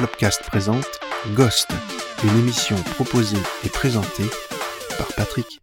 Plopcast présente Ghost, une émission proposée et présentée par Patrick.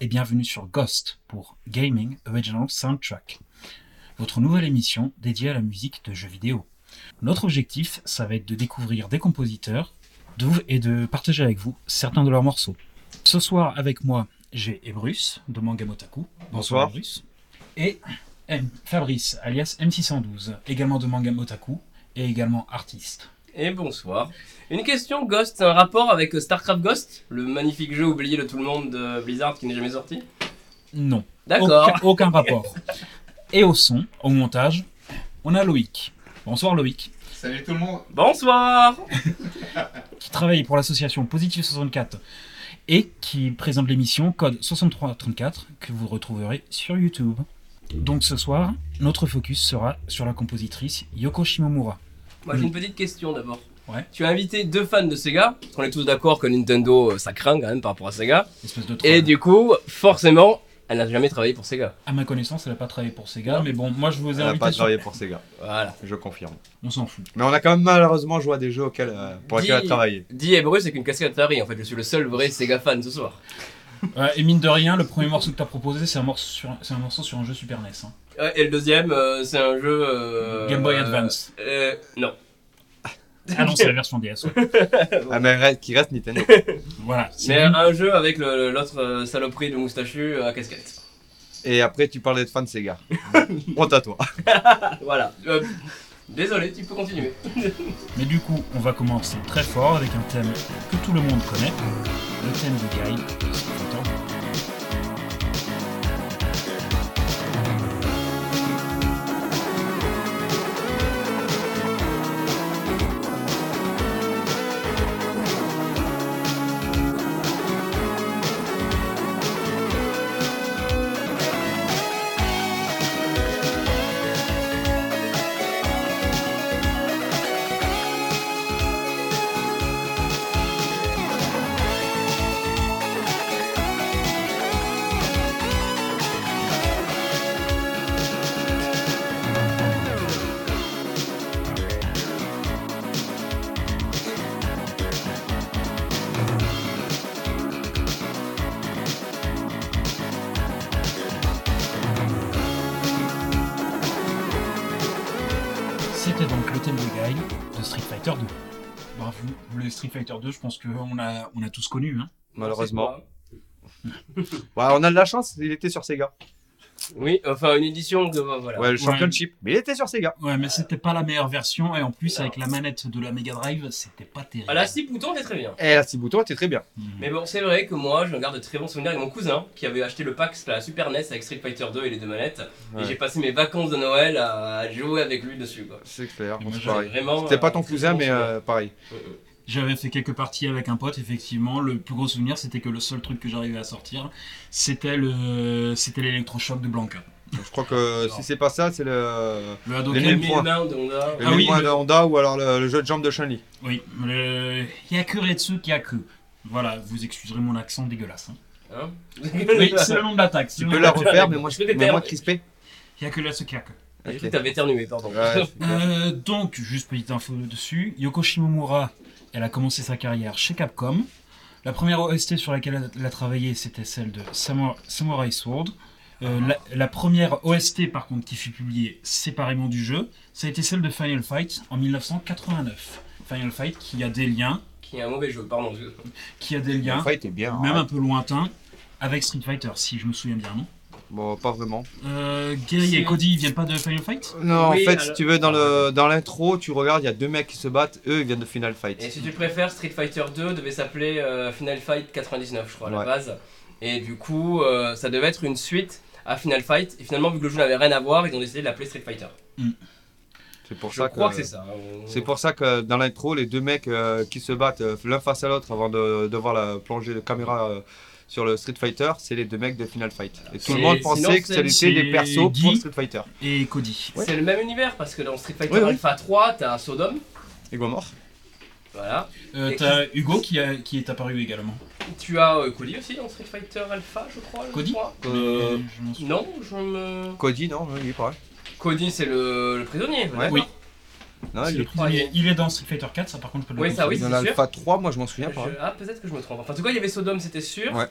Et bienvenue sur Ghost pour Gaming Original Soundtrack, votre nouvelle émission dédiée à la musique de jeux vidéo. Notre objectif, ça va être de découvrir des compositeurs de vous- et de partager avec vous certains de leurs morceaux. Ce soir, avec moi, j'ai Ebrus de Manga Motaku. Bonsoir. Et M- Fabrice, alias M612, également de Manga Motaku et également artiste. Et bonsoir. Une question, Ghost, un rapport avec StarCraft Ghost, le magnifique jeu oublié de tout le monde de Blizzard qui n'est jamais sorti? Non, D'accord. aucun, aucun rapport. Et au son, au montage, on a Loïc. Bonsoir Loïc. Salut tout le monde Bonsoir qui travaille pour l'association Positive 64 et qui présente l'émission Code 6334 que vous retrouverez sur YouTube. Donc ce soir, notre focus sera sur la compositrice Yoko Shimomura. Moi j'ai une petite question d'abord. Ouais. Tu as invité deux fans de Sega, parce qu'on est tous d'accord que Nintendo euh, ça craint quand même par rapport à Sega. Espèce de. Et du coup, forcément, elle n'a jamais travaillé pour Sega. À ma connaissance, elle n'a pas travaillé pour Sega, mais bon, moi je vous ai Elle n'a invité pas sur... travaillé pour Sega, Voilà. je confirme. On s'en fout. Mais on a quand même malheureusement joué à des jeux auxquels, euh, pour lesquels elle a travaillé. Dis Ebru, c'est qu'une casquette Atari en fait, je suis le seul vrai Sega fan ce soir. Ouais, et mine de rien, le premier morceau que tu as proposé, c'est un, morceau sur... c'est un morceau sur un jeu Super NES. hein. Ouais, et le deuxième, euh, c'est un jeu. euh, Game Boy Advance. euh, non. Ah non, c'est la version DS. ouais. Ah, mais reste- qui reste Nintendo. Voilà. c'est Mais un jeu avec le- l'autre euh, saloperie de moustachu euh, à casquette. Et après, tu parlais de fan de Sega. Honte à toi. Voilà. Euh, désolé, tu peux continuer. Mais du coup, on va commencer très fort avec un thème que tout le monde connaît, le thème de Fighter 2. Bravo, le Street Fighter 2, je pense qu'on a, on a tous connu. Hein. Malheureusement. Ouais, on a de la chance, il était sur Sega. Oui, enfin une édition de. Voilà. Ouais, le championship. Mais il était sur Sega. Ouais, mais c'était pas la meilleure version, et en plus, avec la manette de la Mega Drive, c'était pas terrible. À la 6 boutons, c'est très bien. Et la 6 boutons était très bien. Mhm. Mais bon, c'est vrai que moi, je garde de très bons souvenirs avec mon cousin qui avait acheté le pack la Super NES avec Street Fighter 2 et les deux manettes. Ouais. Et j'ai passé mes vacances de Noël à jouer avec lui dessus. Quoi. C'est clair, Moi, c'est j'avais pareil. Vraiment. C'était pas euh, ton très cousin, mais euh, pareil. Euh, euh. J'avais fait quelques parties avec un pote, effectivement. Le plus gros souvenir, c'était que le seul truc que j'arrivais à sortir, c'était le, c'était l'électrochoc de Blanca. Je crois que si c'est pas ça, c'est le. Le Les Hadoken. Honda. Le Ah oui, le- de Honda ou alors le, le jeu de jambes de Chun-Li. Oui, le Yakuretsu Kyaku. Voilà, vous excuserez mon accent dégueulasse. hein. Hein Oui, c'est le nom de l'attaque. Tu peux la refaire, mais moi, je mais moi crispé. Yakuretsu Kyaku. J'ai Ok. cru que t'avais éternué, pardon. Ouais, Euh, donc, juste petite info dessus. Yoko Shimomura, elle a commencé sa carrière chez Capcom. La première OST sur laquelle elle a travaillé, c'était celle de Samu- Samurai Sword. Euh, la, la première OST, par contre, qui fut publiée séparément du jeu, ça a été celle de Final Fight en 1989. Final Fight qui a des liens, Qui est un mauvais jeu, pardon. qui a des liens, Le fight est bien. même hein. un peu lointains, avec Street Fighter, si je me souviens bien, non? Bon, pas vraiment. euh, Gary et. Cody, ils viennent pas de Final Fight? Non, Oui, en fait, alors- si tu veux, dans le dans l'intro, tu regardes, il y a deux mecs qui se battent, eux, ils viennent de Final Fight. Et si tu préfères, Street Fighter 2 devait s'appeler euh, Final Fight 99, je crois, à la Ouais. base. Et du coup, euh, ça devait être une suite à Final Fight. Et finalement, vu que le jeu n'avait rien à voir, ils ont décidé de l'appeler Street Fighter. C'est pour Je ça crois que, que c'est ça. On- C'est pour ça que dans l'intro, les deux mecs euh, qui se battent euh, l'un face à l'autre avant de, de voir la plongée de caméra euh, sur le Street Fighter, c'est les deux mecs de Final Fight. Et tout le monde pensait que c'était des persos Guy. pour Street Fighter. Et Cody. Ouais. C'est le même univers parce que dans Street Fighter Oui, oui. Alpha 3, t'as Sodom. Et mort. Voilà. Euh, T'as Hugo qui, a- qui est apparu également. Tu as euh, Cody aussi dans Street Fighter Alpha, je crois. je Cody crois. Euh, je. Non, je me. Cody, non, oui, il est pas. Cody, c'est le, le prisonnier. Ouais. Oui. Non, C'est il est prisonnier. croyais. Il est dans Street Fighter 4, ça par contre je peux le Oui, ça, oui, confirmer. dans c'est l'Alpha 3, moi je m'en souviens pas. Je- Ah, peut-être que je me trompe. Enfin, en tout cas, il y avait Sodom, c'était sûr. Ouais.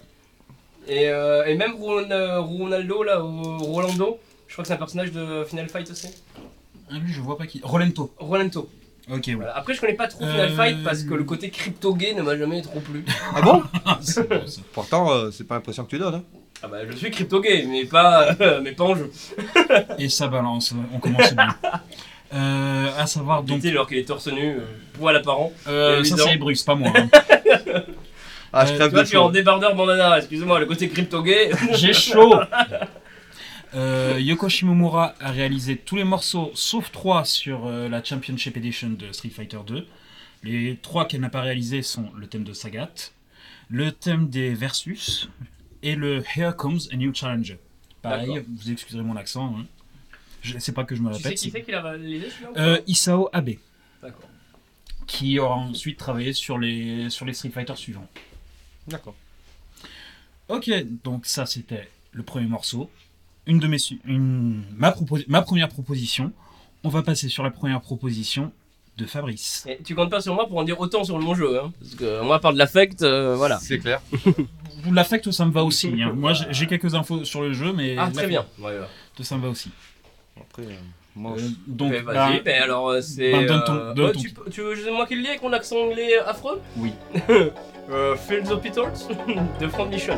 Et, euh, et même Ron- euh, Ronaldo, là, ou Rolando, je crois que c'est un personnage de Final Fight aussi. Ah, lui, je vois pas qui. Rolento. Rolando. Ok, ouais. Voilà. Après, je connais pas trop Final Euh, Fight parce que le côté crypto-gay ne m'a jamais trop plu. Ah bon C'est. Pourtant, euh, c'est pas l'impression que tu donnes. Hein. Ah bah, je suis crypto-gay, mais pas, mais pas en jeu. Et ça balance, on commence bien. Euh, à savoir donc. Alors qu'il est torse nu, euh, poil apparent. Euh, ça c'est Bruce, pas moi. hein. Ah, je Euh, crève Tu vois, de je suis en chaud. débardeur bandana, excuse-moi, le côté crypto-gay. J'ai chaud. Euh, Yoko Shimomura a réalisé tous les morceaux sauf trois sur euh, la Championship Edition de Street Fighter 2. Les trois qu'elle n'a pas réalisés sont le thème de Sagat, le thème des Versus et le Here Comes a New Challenger. Pareil, D'accord. vous excuserez mon accent. Hein. Je sais pas que je me tu sais répète. qui c'est qui l'a réalisé celui-là Euh, Isao Abe, D'accord. qui aura ensuite travaillé sur les, sur les Street Fighter suivants. D'accord. Ok, donc ça c'était le premier morceau. Une de mes une, ma, ma première proposition. On va passer sur la première proposition de Fabrice. Et tu comptes pas sur moi pour en dire autant sur mon jeu, hein Parce que moi, par de l'affect, euh, voilà. C'est clair. L'affect, ça me va aussi. hein. Moi, j'ai quelques infos sur le jeu, mais Ah, très bien. Ouais, ouais. ça me va aussi. Après, euh, moi, Euh, donc, Mais vas-y, bah, alors c'est. ben, donne ton- donne ouais, ton- tu, veux moi qui le lis avec mon accent anglais affreux Oui. euh, Fields of Petals de Front Mission.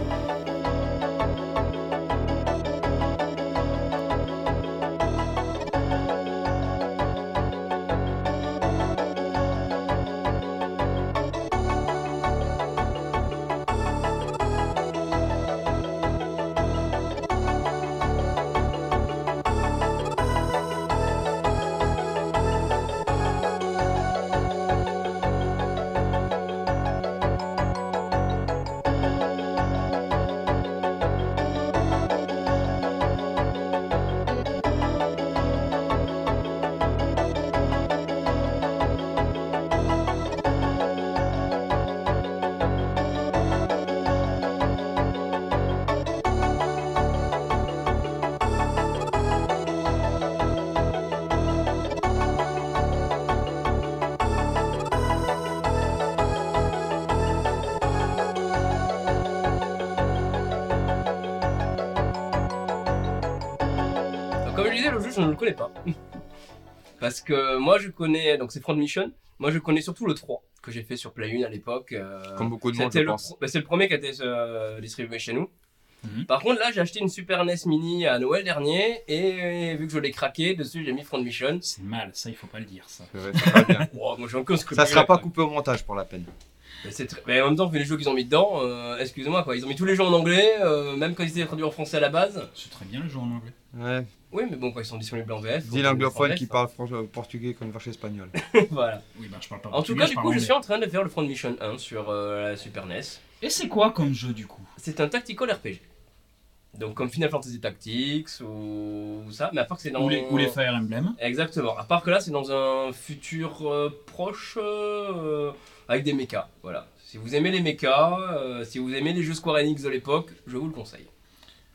Je ne le connais pas. Parce que moi, je connais. Donc, c'est Front Mission. Moi, je connais surtout le 3 que j'ai fait sur Play 1 à l'époque. euh, comme beaucoup de monde, C'était je le, pense. bah, c'est le premier qui a été euh, distribué chez nous. Mhm. Par contre, là, j'ai acheté une Super NES Mini à Noël dernier et vu que je l'ai craqué, dessus j'ai mis Front Mission. c'est mal, ça il faut pas le dire. Ça. Vrai, ça va bien. Oh, moi, j'ai encore ce Ça sera pas coupé au montage pour la peine. Mais, c'est très- mais en même temps, vu les jeux qu'ils ont mis dedans, euh, excusez-moi quoi, ils ont mis tous les jeux en anglais, euh, même quand ils étaient traduits en français à la base. C'est très bien le jeu en anglais. Ouais. Oui, mais bon, quand ils sont disponibles en VF. Dis l'anglophone qui parle euh, portugais comme vache espagnol. voilà. Oui, bah je parle pas En tout cas, du coup, je suis en train de faire le Front Mission 1 sur euh, la Super NES. Et c'est quoi comme jeu du coup? C'est un tactical RPG. Donc, comme Final Fantasy Tactics ou ça, mais à part que c'est dans. ou, les, ou les Fire Emblem Exactement. À part que là, c'est dans un futur euh, proche euh, avec des mechas. Voilà. Si vous aimez les mechas, euh, si vous aimez les jeux Square Enix de l'époque, je vous le conseille.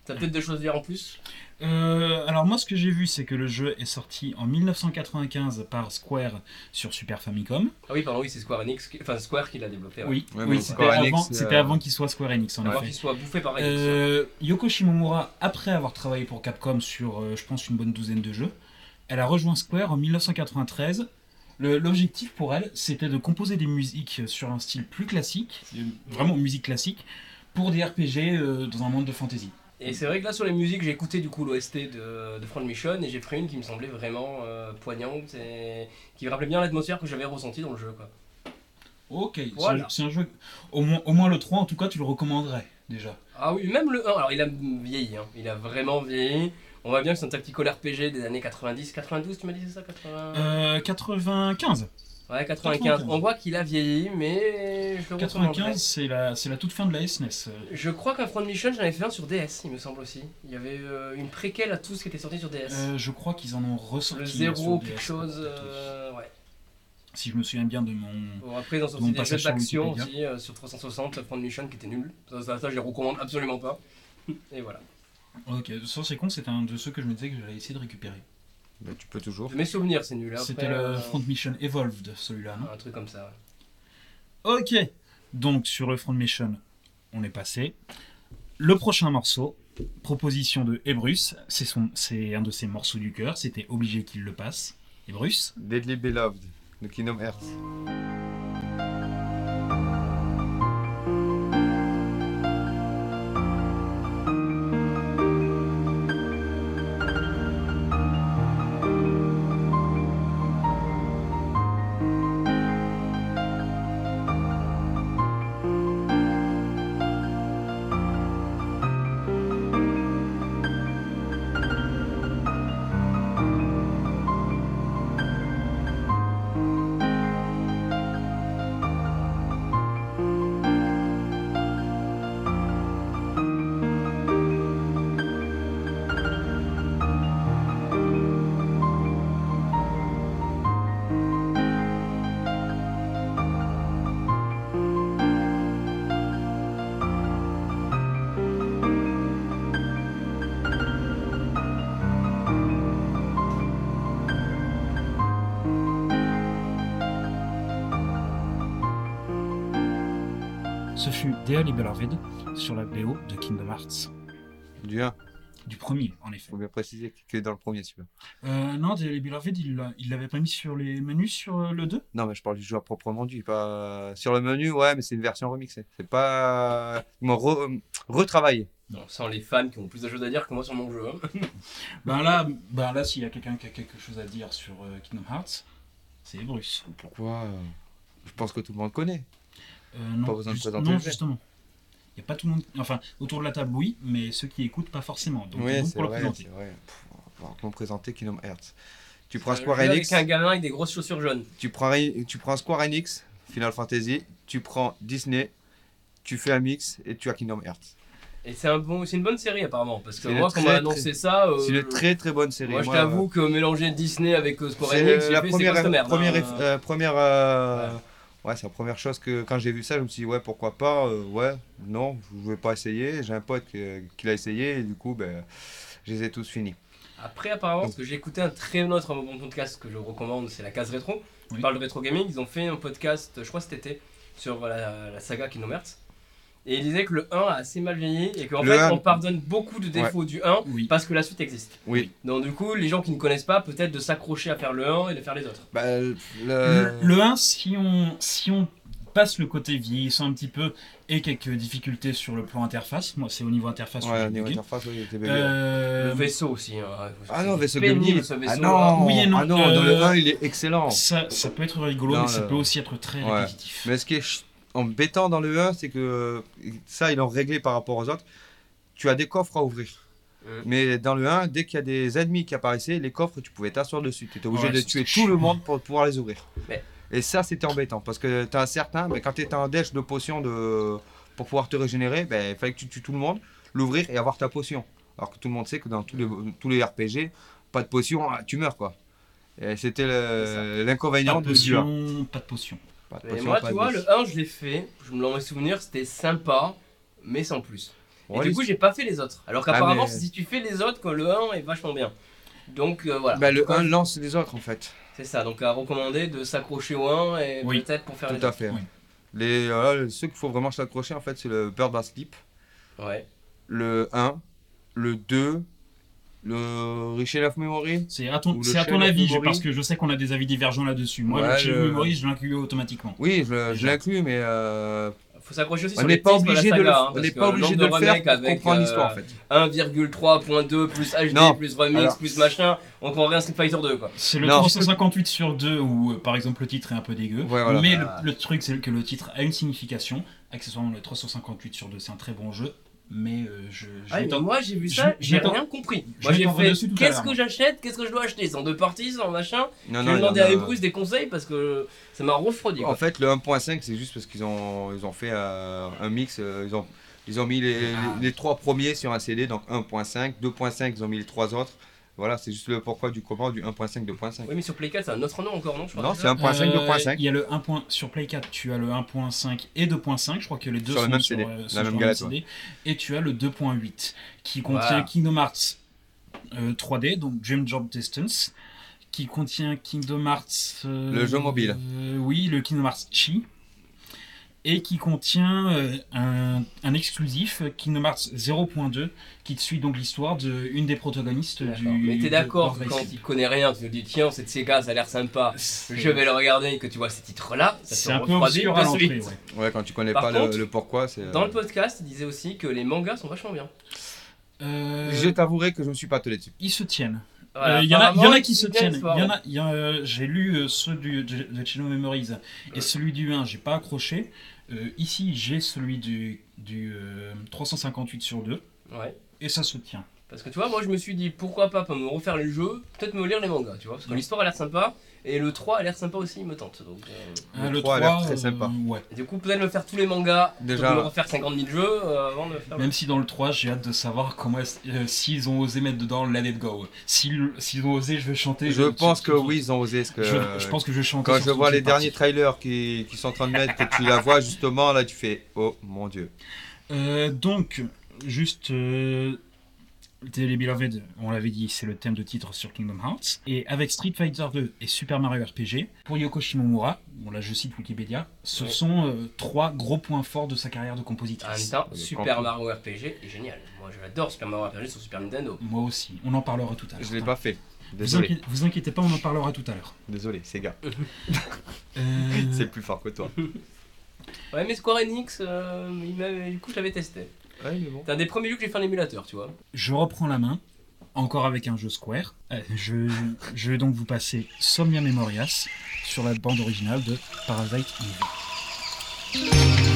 T'as peut-être des choses à dire en plus? Euh, alors moi ce que j'ai vu c'est que le jeu est sorti en 1995 par Square sur Super Famicom. Ah oui, pardon, oui, c'est Square Enix, qui- enfin Square qui l'a développé. ouais. Oui, Ouais, oui c'était avant, euh, avant qu'il soit Square Enix en Avant effet. qu'il soit bouffé par Enix. Euh, Yoko Shimomura, après avoir travaillé pour Capcom sur, euh, je pense, une bonne douzaine de jeux, elle a rejoint Square en 1993. Le- L'objectif pour elle, c'était de composer des musiques sur un style plus classique, vraiment musique classique, pour des RPG euh, dans un monde de fantasy. Et c'est vrai que là, sur les musiques, j'ai écouté du coup l'OST de, de Front Mission et j'ai pris une qui me semblait vraiment euh, poignante et qui me rappelait bien l'atmosphère que j'avais ressentie dans le jeu. Quoi. Ok, c'est un- jeu. Au moins, au moins le 3, en tout cas, tu le recommanderais déjà. Ah oui, même le 1, alors il a vieilli, hein. il a vraiment vieilli. On voit bien que c'est un tactical RPG des années 90, 92, tu m'as dit c'est ça 80... Euh, 95. Ouais, 95. 95. On voit qu'il a vieilli, mais je le recommanderais. 95, c'est la, c'est la toute fin de la SNES. euh. Je crois qu'un Front Mission, j'en avais fait un sur DS, il me semble aussi. Il y avait euh, une préquelle à tout ce qui était sorti sur DS. Euh, je crois qu'ils en ont ressorti. le zéro, quelque chose. euh, ouais. Si je me souviens bien de mon. Bon, après, ils ont sorti des jeux d'action aussi sur 360, Front Mission qui était nul. Ça, ça, ça, je les recommande absolument pas. Et voilà. Ok, ça c'est con, c'était un de ceux que je me disais que j'allais essayer de récupérer. Mais tu peux toujours. De mes souvenirs, c'est nul. hein. C'était le euh, Front Mission Evolved, celui-là, non Un truc comme ça. ouais. Ok, donc sur le Front Mission, on est passé. Le prochain morceau, proposition de Ebrus, c'est son- c'est un de ses morceaux du cœur, c'était obligé qu'il le passe. Ebrus Deadly Beloved de Kingdom Hearts. Dearly Beloved sur la BO de Kingdom Hearts. Du 1, Du premier, en effet. faut bien préciser que dans le premier celui-là. Euh, non, Dearly Beloved, il l'a- il l'avait pas mis sur les menus sur euh, le 2 Non, mais je parle du jeu à proprement dit. Pas... Sur le menu, ouais, mais c'est une version remixée. C'est pas. Ils m'ont re- retravaillé. Bon, sans les fans qui ont plus de choses à dire que moi sur mon jeu. hein. Ben là, ben là s'il y a quelqu'un qui a quelque chose à dire sur euh, Kingdom Hearts, c'est Ebrus. Pourquoi euh, Je pense que tout le monde connaît. Euh, non, Pas besoin de présenter non, justement. Il n'y a pas tout le monde. Enfin, autour de la table, oui, mais ceux qui écoutent, pas forcément. Donc, Oui, c'est pour le vrai. présenter. c'est vrai. On présenter Kingdom Hearts Tu prends Square Enix, Avec un gamin avec des grosses chaussures jaunes. tu prends, tu prends Square Enix, Final Fantasy, tu prends Disney, tu fais un mix et tu as Kingdom Hearts. Et c'est un bon, c'est une bonne série apparemment. Parce que C'est moi, quand on m'a annoncé ça. euh, C'est une très très bonne série. Moi, je t'avoue que mélanger Disney avec euh, Square C'est Enix, j'ai la fait, c'est première, première, hein, euh, première, euh, Ouais. c'est la première chose que quand j'ai vu ça, je me suis dit ouais pourquoi pas, euh, ouais, non, je vais pas essayer. J'ai un pote qui l'a essayé et du coup ben, je les ai tous finis. Après, apparemment, parce que j'ai écouté un très autre bon podcast que je recommande, c'est la case rétro. Oui. On parle de rétro gaming. Ils ont fait un podcast, je crois cet été, sur la, la saga Kingdom Hearts. Et ils disaient que le 1 a assez mal vieilli et qu'en fait, 1. on pardonne beaucoup de défauts du 1 Oui. parce que la suite existe. Oui. Donc, du coup, les gens qui ne connaissent pas, peut-être de s'accrocher à faire le 1 et de faire les autres. Bah, le, Le, le 1, si on, si on passe le côté vieillissant un petit peu et quelques difficultés sur le plan interface, moi c'est au niveau interface ouais, au niveau interface, oui, il. Euh, le vaisseau aussi. hein. ah non, vaisseau pénible, ce vaisseau. Ah non, Oui et non, ah non, dans le euh, 1 il est excellent. ça, ça peut être rigolo, mais ça peut aussi être très Ouais. répétitif. Mais ce qui est embêtant dans le 1, c'est que ça, ils l'ont réglé par rapport aux autres. Tu as des coffres à ouvrir. Mm. Mais dans le 1, dès qu'il y a des ennemis qui apparaissaient, les coffres, tu pouvais t'asseoir dessus. Tu étais obligé Ouais, de tuer tout le monde pour pouvoir les ouvrir. Mais- Et ça, c'était embêtant. Parce que tu as certains, mais quand tu étais en dash de potions de... pour pouvoir te régénérer, ben, il fallait que tu tues tout le monde, l'ouvrir et avoir ta potion. Alors que tout le monde sait que dans tous les, tous les RPG, pas de potion, ah, tu meurs quoi. C'était Pas l'inconvénient Pas de de celui-là. potion, pas de potion. Pas de Et moi, pas tu de vois, le 1, je l'ai fait. Je me l'en ai souvenir, c'était sympa, mais sans plus. Et du les- coup, j'ai pas fait les autres. Alors qu'apparemment, mais- si tu fais les autres, le 1 est vachement bien. Donc euh, voilà. Bah, le cas, 1 lance les autres en fait. C'est ça, donc à recommander de s'accrocher au 1 et Oui, peut-être pour faire les Tout à autres. fait. Oui. Les, voilà, ceux qu'il faut vraiment s'accrocher en fait, c'est le Bird Sleep, Ouais. le 1, le 2, le Richel of Memory. C'est à ton, c'est à ton avis, je- parce que je sais qu'on a des avis divergents là-dessus. Moi, Ouais, le Shell of le- Memory, je l'inclus automatiquement. Oui, je, je l'inclus, mais euh, Faut s'accrocher aussi on sur n'est les pas titres de la obligé de le, saga, hein, on pas obligé de le faire remakes pour comprendre euh, l'histoire en fait. 1,3.2 plus HD Non. plus remix Alors- plus machin, on comprend un Street Fighter 2 quoi. C'est le Non. 358 sur 2 où, euh, par exemple, le titre est un peu dégueu. Ouais, voilà. Mais le, Ah. le truc, c'est que le titre a une signification. Accessoirement, le 358 sur 2, c'est un très bon jeu. Mais euh, je, je Ah, mais moi j'ai vu ça, j'ai rien compris. Moi j'ai fait qu'est-ce que moi. j'achète, qu'est-ce que je dois acheter? Sans deux parties, sans machin? Non, J'ai demandé en à a- Ebrus des conseils parce que ça m'a refroidi. quoi. En fait, le 1.5, c'est juste parce qu'ils ont, ils ont fait euh, un mix. euh, ils, ont, ils ont mis les, les- Ah. les trois premiers sur un CD, donc 1.5. 2.5, ils ont mis les trois autres. Voilà, c'est juste le pourquoi du comment du 1.5, 2.5. Oui, mais sur Play 4, c'est un autre nom encore, non je crois Non, c'est 1.5, Euh, 2.5. Il y a le 1. point- Sur Play 4, tu as le 1.5 et 2.5. Je crois que les deux Sur le sont même sur, CD, euh, la même sur le galette, CD. Et tu as le 2.8 qui contient Voilà. Kingdom Hearts euh, 3D, donc Dream Job Distance, qui contient Kingdom Hearts. euh, Le jeu mobile. euh, oui, le Kingdom Hearts Chi. Et qui contient euh, un, un exclusif Kingdom Hearts 0.2 qui te suit donc l'histoire d'une des protagonistes du. D'accord. Mais t'es de- d'accord quand il connaît rien, tu te dis tiens, c'est de Sega, ça a l'air sympa, je vais le regarder et que tu vois ces titres-là, ça C'est te un peu obscur à de l'entrée. ouais. Ouais, quand tu connais Par pas contre, le, le pourquoi, c'est. euh, Dans le podcast, il disait aussi que les mangas sont vachement bien. Euh, Je t'avouerai que je me suis pas attelé dessus. Ils se tiennent. Voilà, Euh, Il y, en a- il y en apparemment, a qui se tiennent. Y en a, il y a, euh, J'ai lu euh, ceux du, de, de Chino Memories et celui du 1, j'ai pas accroché. Euh, ici, j'ai celui du, du euh, 358 sur 2 Ouais. et ça se tient. Parce que tu vois, moi je me suis dit pourquoi pas, pas me refaire les jeux, peut-être me lire les mangas, tu vois, parce que l'histoire a l'air sympa et le 3 a l'air sympa aussi, il me tente. Donc, euh, Le 3 a l'air très euh, sympa. ouais. du coup, peut-être me faire tous les mangas, Déjà- me refaire 50 000 jeux euh, avant de faire. Même si dans le 3, j'ai hâte de savoir comment est-ce- euh, s'ils ont osé mettre dedans Let It Go. S'ils ont osé, je vais chanter. Je pense que oui, ils ont osé. Parce que, Je, je pense que je vais chanter. Quand je vois les parties. derniers trailers qui, qui sont en train de mettre, que tu la vois justement, là tu fais Oh mon dieu. Euh, donc, juste. Euh, les Beloved, on l'avait dit, c'est le thème de titre sur Kingdom Hearts. Et avec Street Fighter 2 et Super Mario RPG, pour Yoko Shimomura, bon là je cite Wikipédia, ce Ouais. sont euh, trois gros points forts de sa carrière de En même compositrice. temps, Le Super. Mario RPG est génial. Moi j'adore Super Mario RPG sur Super Nintendo. Moi aussi, on en parlera tout à l'heure. Je l'ai pas fait. Vous, Désolé. inquiétez, vous inquiétez pas, on en parlera tout à l'heure. Désolé, Sega. Euh, C'est plus fort que toi. Ouais, mais Square Enix, euh, du coup je l'avais testé. Ouais, mais bon. C'est un des premiers jeux que j'ai fait en émulateur, tu vois. je reprends la main, encore avec un jeu Square. Euh, je, je vais donc vous passer Somnia Memorias sur la bande originale de Parasite Eve.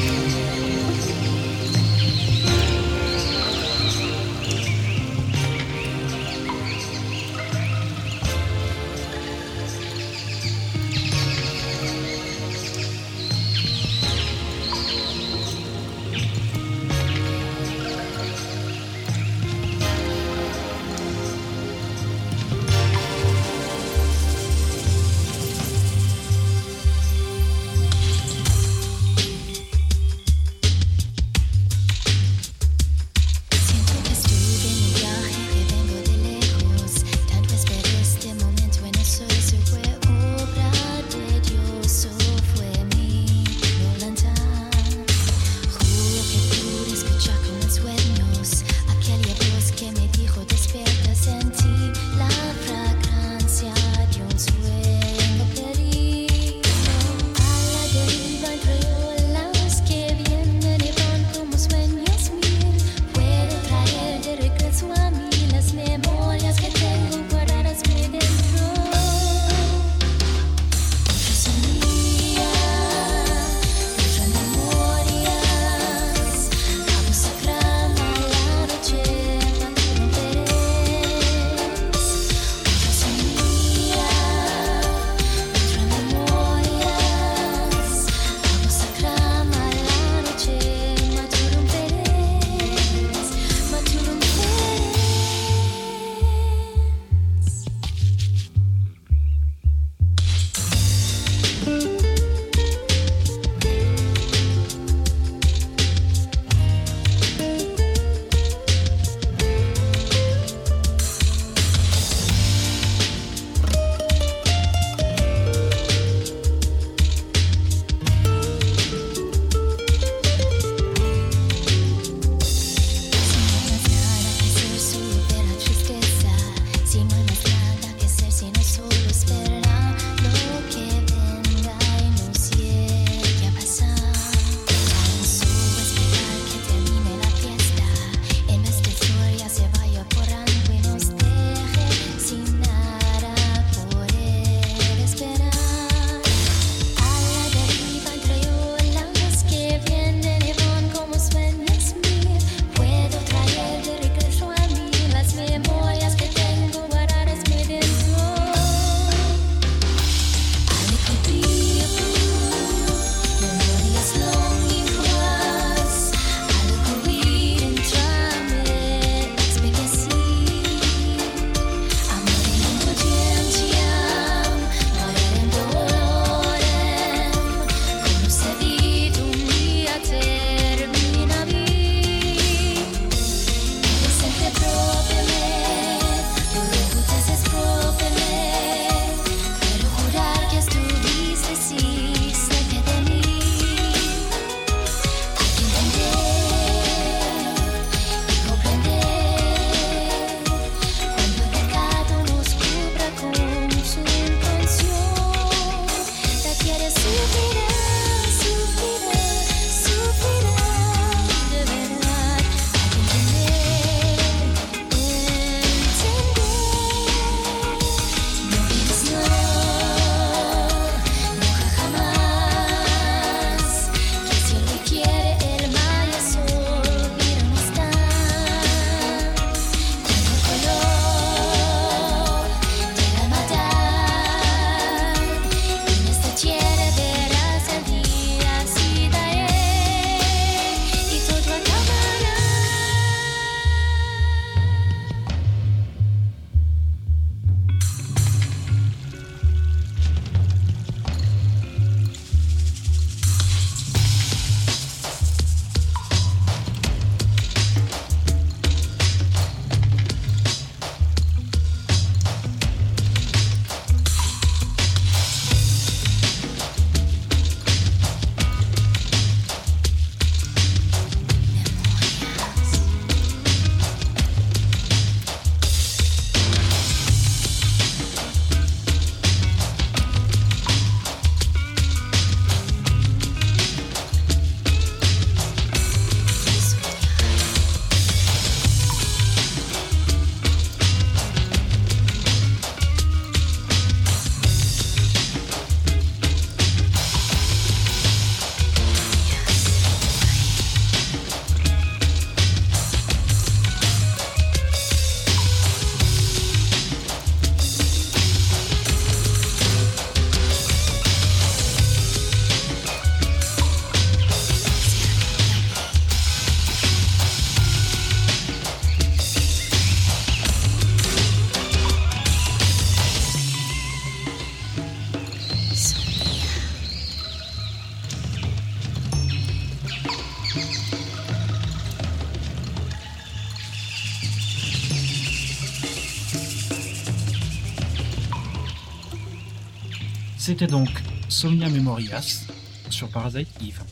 C'était donc Somnia Memorias sur Parasite Eve,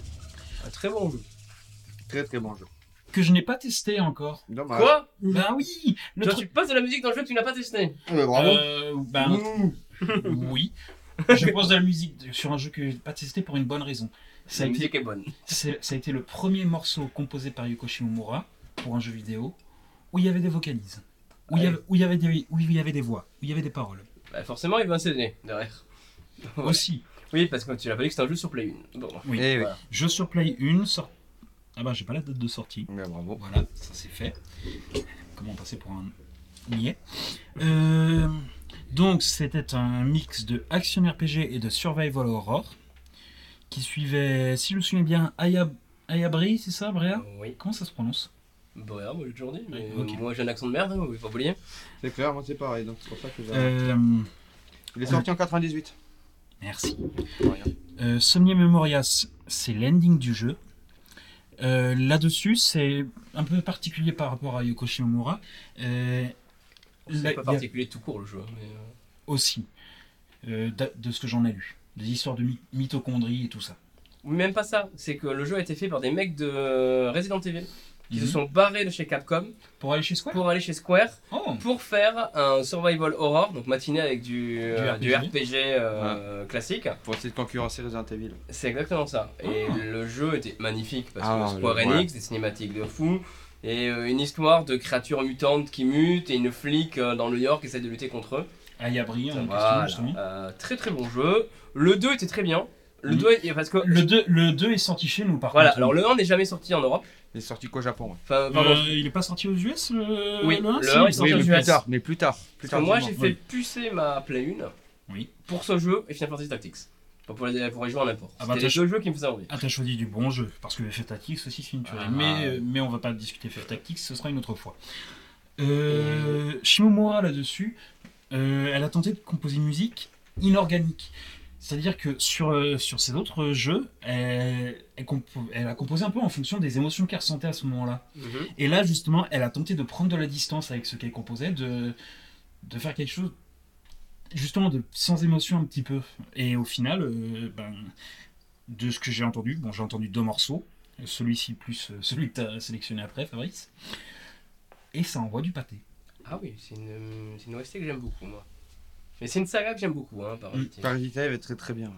Un très bon jeu. Très très bon jeu. que je n'ai pas testé encore. Dommage. Quoi? Ben oui Toi, tu passes de la musique dans le jeu que tu n'as pas testé. Ah, bah, bravo. Euh, ben, oui. Je pose de la musique sur un jeu que je n'ai pas testé pour une bonne raison. Ça a, La été, musique est bonne. c'est- ça a été le premier morceau composé par Yoko Shimomura pour un jeu vidéo où il y avait des vocalises, où, il, y Ouais. avait, où, il, y avait des, où il y avait des voix, où il y avait des paroles. Bah, forcément, il va un CD derrière. Ouais. Aussi. Oui, parce que tu l'as pas dit que c'était un jeu sur Play 1. Bon. Oui. Eh. Voilà. Jeu sur Play 1 sort. Ah bah j'ai pas la date de sortie. Ouais, bravo. Voilà, ça c'est fait. Comment passer pour un niais Euh, Donc c'était un mix de action RPG et de survival horror qui suivait, si je me souviens bien, Aya, Ayabri, c'est ça, Bréa Oui. Comment ça se prononce? Bon, ouais, moi j'ai toujours dit, mais Ok. moi j'ai un accent de merde, hein, oui, faut pas oublier. C'est clair, moi c'est pareil. Donc c'est pour ça que j'ai- Euh, Il est sorti en 98. Merci. Euh, Somnia Memorias, c'est l'ending du jeu. Euh, Là-dessus, c'est un peu particulier par rapport à Yoko Shimomura. Euh, C'est pas a- particulier tout court le jeu. Mais, euh, aussi, de, de ce que j'en ai lu. Des histoires de mi- mitochondrie et tout ça. Oui, Même pas ça, c'est que le jeu a été fait par des mecs de Resident Evil qui Mhm. se sont barrés de chez Capcom Pour aller chez Square pour aller chez Square Oh pour faire un survival horror, donc matinée avec du, euh, Du du RPG. Euh, classique. Pour essayer de concurrencer Resident Evil. C'est exactement ça. Et Ah. le jeu était magnifique parce Ah, que Square Enix, des cinématiques de fou, et euh, une histoire de créatures mutantes qui mutent et une flic euh, dans New York essaie de lutter contre eux. Ayabri, en Voilà. question, justement. Euh, très très bon jeu. Le 2 était très bien. Le Oui. 2 est- parce que Le 2, le 2 est sorti chez nous, par voilà, contre. alors le 1 n'est jamais sorti en Europe. Il est sorti qu'au Japon. ouais. Enfin, pardon. Euh, il est pas sorti aux US le, Oui, le 1 le Si, un est sorti Oui, aux mais US. plus tard. Mais plus tard. Plus que moi j'ai fait oui. pucer ma Play 1 Oui. pour ce jeu et Final Fantasy Tactics. Pas pour, les, pour jouer à n'importe. Ah bah, C'était les t'as- deux jeux qui me faisaient envie. Ah, t'as choisi du bon jeu, parce que FF Tactics aussi c'est une tuerie. Ah. mais, euh, mais on va pas discuter FF Tactics, ce sera une autre fois. Euh, Shimomura là-dessus, euh, elle a tenté de composer une musique inorganique. C'est-à-dire que sur, euh, sur ses autres jeux, elle, elle compo- elle a composé un peu en fonction des émotions qu'elle ressentait à ce moment-là. Mhm. Et là, justement, elle a tenté de prendre de la distance avec ce qu'elle composait, de, de faire quelque chose, justement, de sans émotion un petit peu. Et au final, euh, ben, de ce que j'ai entendu, bon, j'ai entendu deux morceaux, celui-ci plus euh, celui que tu as sélectionné après, Fabrice, et ça envoie du pâté. Ah oui, c'est une, c'est une OST que j'aime beaucoup moi. Mais c'est une saga que j'aime beaucoup, hein, par Mm. Parasite Eve est très très bien.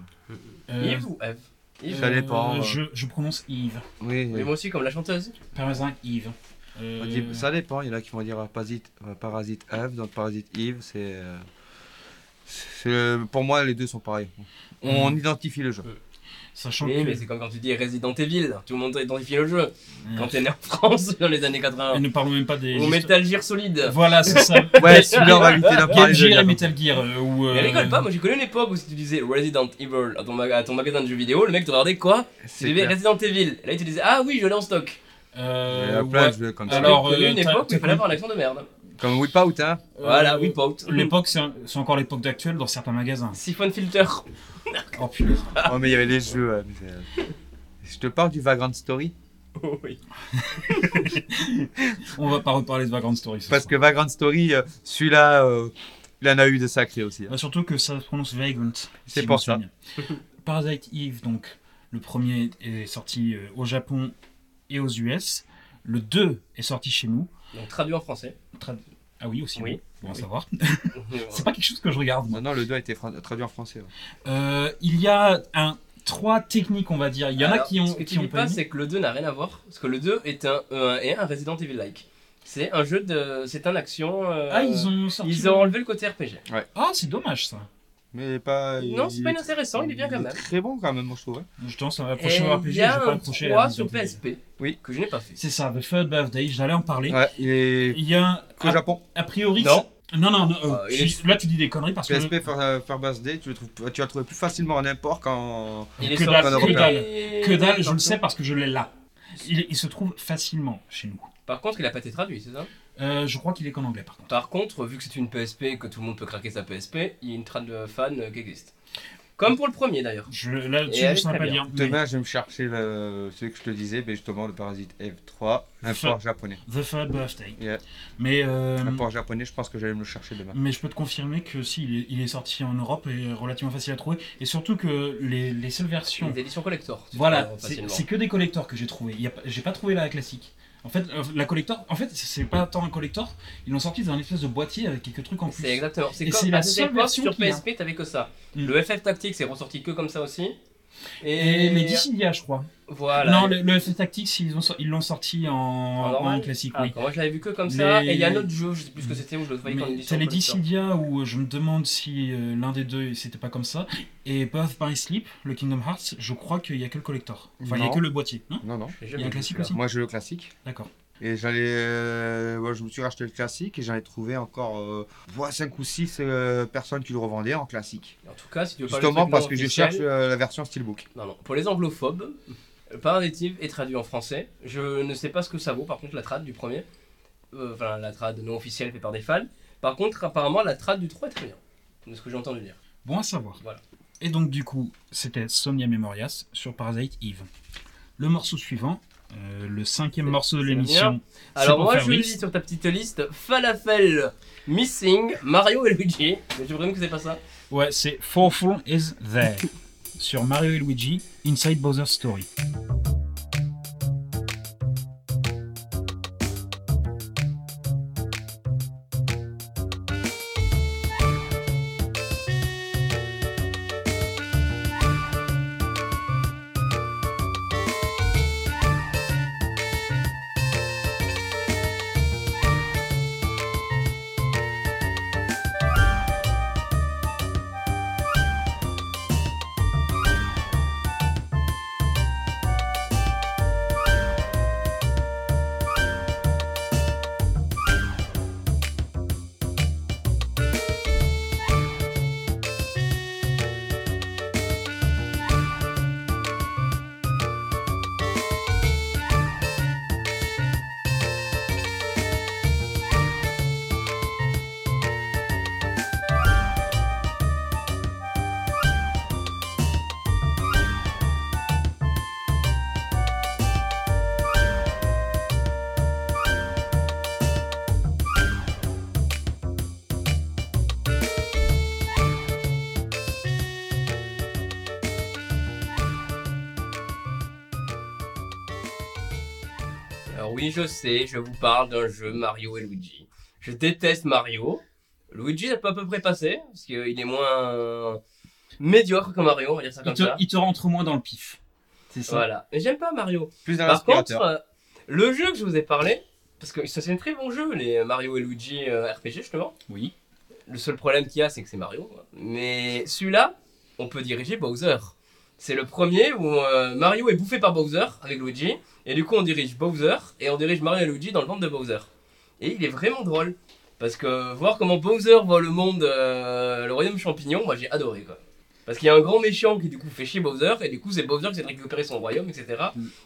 Euh, Yves ou Eve? Yves Ça dépend, euh. Je, je prononce Yves. Oui, Mais moi aussi, comme la chanteuse. Parmesan Yves. on Euh, dit- ça dépend. Il y en a qui vont dire euh, Parasite, euh, Parasite Eve, donc Parasite Eve, c'est. euh, c'est- Pour moi, les deux sont pareils. On Mm. identifie le jeu. Sachant Oui, que. mais c'est comme quand tu dis Resident Evil, tout le monde identifie le jeu. Euh, Quand t'es né en France dans les années et 80. ne parlons même pas des. Ou Metal Gear Solid. Voilà, c'est ça. Ouais, celui-là, on va éviter Game parler. Gear et. Metal Gear. euh, où, euh, Mais rigole pas, moi j'ai connu une époque où si tu disais Resident Evil à ton, maga- à ton magasin de jeux vidéo, le mec te regardait quoi? Tu disais. Resident Evil. Et là il te disait Ah oui, je l'ai en stock. euh, Il y a plein ouais. de jeux comme ça. Alors, J'ai connu euh, une époque où il fallait avoir un accent de merde. Comme Whip Out, hein. Voilà, Euh, Whip Out. L'époque, c'est un- c'est encore l'époque d'actuel dans certains magasins. Siphon Filter. Oh punaise. Oh, mais il y avait les jeux. mais c'est- Je te parle du Vagrant Story. Oh oui. On va pas reparler de Vagrant Story. ce Parce soir. que Vagrant Story, euh, celui-là, euh, il en a eu de sacrés aussi. hein. Bah, surtout que ça se prononce Vagrant. C'est pour me ça. souviens. Parasite Eve, donc, le premier est sorti euh, au Japon et aux US. Le 2 est sorti chez nous. Donc traduit en français. Trad- Ah oui, aussi. Oui. Bon à Oui. savoir. C'est pas quelque chose que je regarde. moi. Non, non, le 2 a été traduit en français. ouais. Euh, il y a un trois techniques, on va dire. Il y en a qui ont Ce que qui tu dis pas c'est que le 2 n'a rien à voir. Parce que le 2 est un, est un Resident Evil-like. C'est un jeu de. C'est un action. euh, Ah, ils ont sorti. Ils ont enlevé le côté RPG. Ah, c'est dommage ça. Mais pas. Non, c'est il- pas inintéressant, il est bien quand même. Très bon quand même, moi je trouve. hein. Je pense à la prochaine RPG, il je y vais a pas un accrocher à 3 Resident sur. PSP. Oui. Que je n'ai pas fait. C'est ça, The Third Birthday, j'allais en parler. Ouais, il est Il y a un. qu'au a, Japon. a priori. Non. Non, non, non. euh, Ah, il Là, tu dis des conneries parce que. PSP for, euh, for Birthday, tu, le trouves, tu vas trouver plus facilement en import qu'en. Il est Que dalle, que dalle. Que dalle, je le sais parce que je l'ai là. Il, il se trouve facilement chez nous. Par contre, il a pas été traduit, c'est ça? Euh, je crois qu'il est qu'en anglais par contre. Par contre, vu que c'est une PSP et que tout le monde peut craquer sa PSP, il y a une trad de fan euh, qui existe. Comme pour le premier d'ailleurs. Je, là, dessus je ne saurais pas bien. dire. mais Demain, je vais me chercher le... celui que je te disais, ben justement, le Parasite F3, un port japonais. The Third Birthday. Yeah. Mais, euh, Un port japonais, je pense que j'allais me le chercher demain. mais je peux te confirmer que si, il est, il est sorti en Europe et relativement facile à trouver. Et surtout que les, les seules versions. Les éditions collector. Voilà, c'est que des collectors que j'ai trouvé. J'ai pas trouvé la classique. En fait, euh, la collector, en fait, c'est pas tant un collector. Ils l'ont sorti dans un espèce de boîtier avec quelques trucs en plus. C'est exactement. C'est comme la seule version sur. PSP, t'avais que ça. Mm. Le FF Tactics est ressorti que comme ça aussi. Et les Dissidia, je crois. Voilà. Non, le, le FF Tactics, ils l'ont ils l'ont sorti en, en, classique, Ah, oui. Moi je l'avais vu que comme ça. Les- Et il y a un autre jeu, je sais plus ce que c'était, où je le voyais Mais édition t'as les. Dissidia où je me demande si euh, l'un des deux c'était pas comme ça. Et Birth by Sleep, le Kingdom Hearts, je crois qu'il y a que le collector. Enfin, il y a que le boîtier. Non Non, non. J'ai Il y a un vu classique aussi Moi, j'ai le classique. D'accord. Et j'allais. euh, ouais, je me suis racheté le classique et j'en ai trouvé encore 5 ou 6 personnes qui le revendaient en classique. En tout cas, si tu veux Justement parce que je cherche euh, la version Steelbook. Non, non. Pour les anglophobes, le Paraditive est traduit en français. Je ne sais pas ce que ça vaut, par contre, la trad du premier. Euh, Enfin, la trad non officielle faite par des fans. Par contre, apparemment, la trad du 3 est très bien. De ce que j'ai entendu dire. Bon à savoir. Voilà. Et donc, du coup, c'était Sonia Memorias sur Parasite Eve. Le morceau suivant, euh, le cinquième morceau de l'émission. Alors, moi, je lis sur ta petite liste Falafel, Missing, Mario et Luigi. Mais je présume que c'est pas ça. Ouais, c'est Fawful is There sur Mario et Luigi Inside Bowser's Story. Je sais, je vous parle d'un jeu Mario et Luigi. Je déteste Mario. Luigi, ça peut à peu près passer, parce qu'il est moins médiocre que Mario, on va dire ça Il comme te, ça. il te rentre moins dans le pif. C'est ça. Voilà. Mais j'aime pas Mario. Plus Par contre, euh, le jeu que je vous ai parlé, parce que ça c'est un très bon jeu, les Mario et Luigi euh, RPG justement. Oui. Le seul problème qu'il y a, c'est que c'est Mario. quoi. Mais celui-là, on peut diriger Bowser. C'est le premier où euh, Mario est bouffé par Bowser avec Luigi, et du coup on dirige Bowser, et on dirige Mario et Luigi dans le monde de Bowser. Et il est vraiment drôle, parce que voir comment Bowser voit le monde, euh, le royaume champignon, moi j'ai adoré quoi. Parce qu'il y a un grand méchant qui du coup fait chier Bowser, et du coup c'est Bowser qui essaie de récupérer son royaume, etc.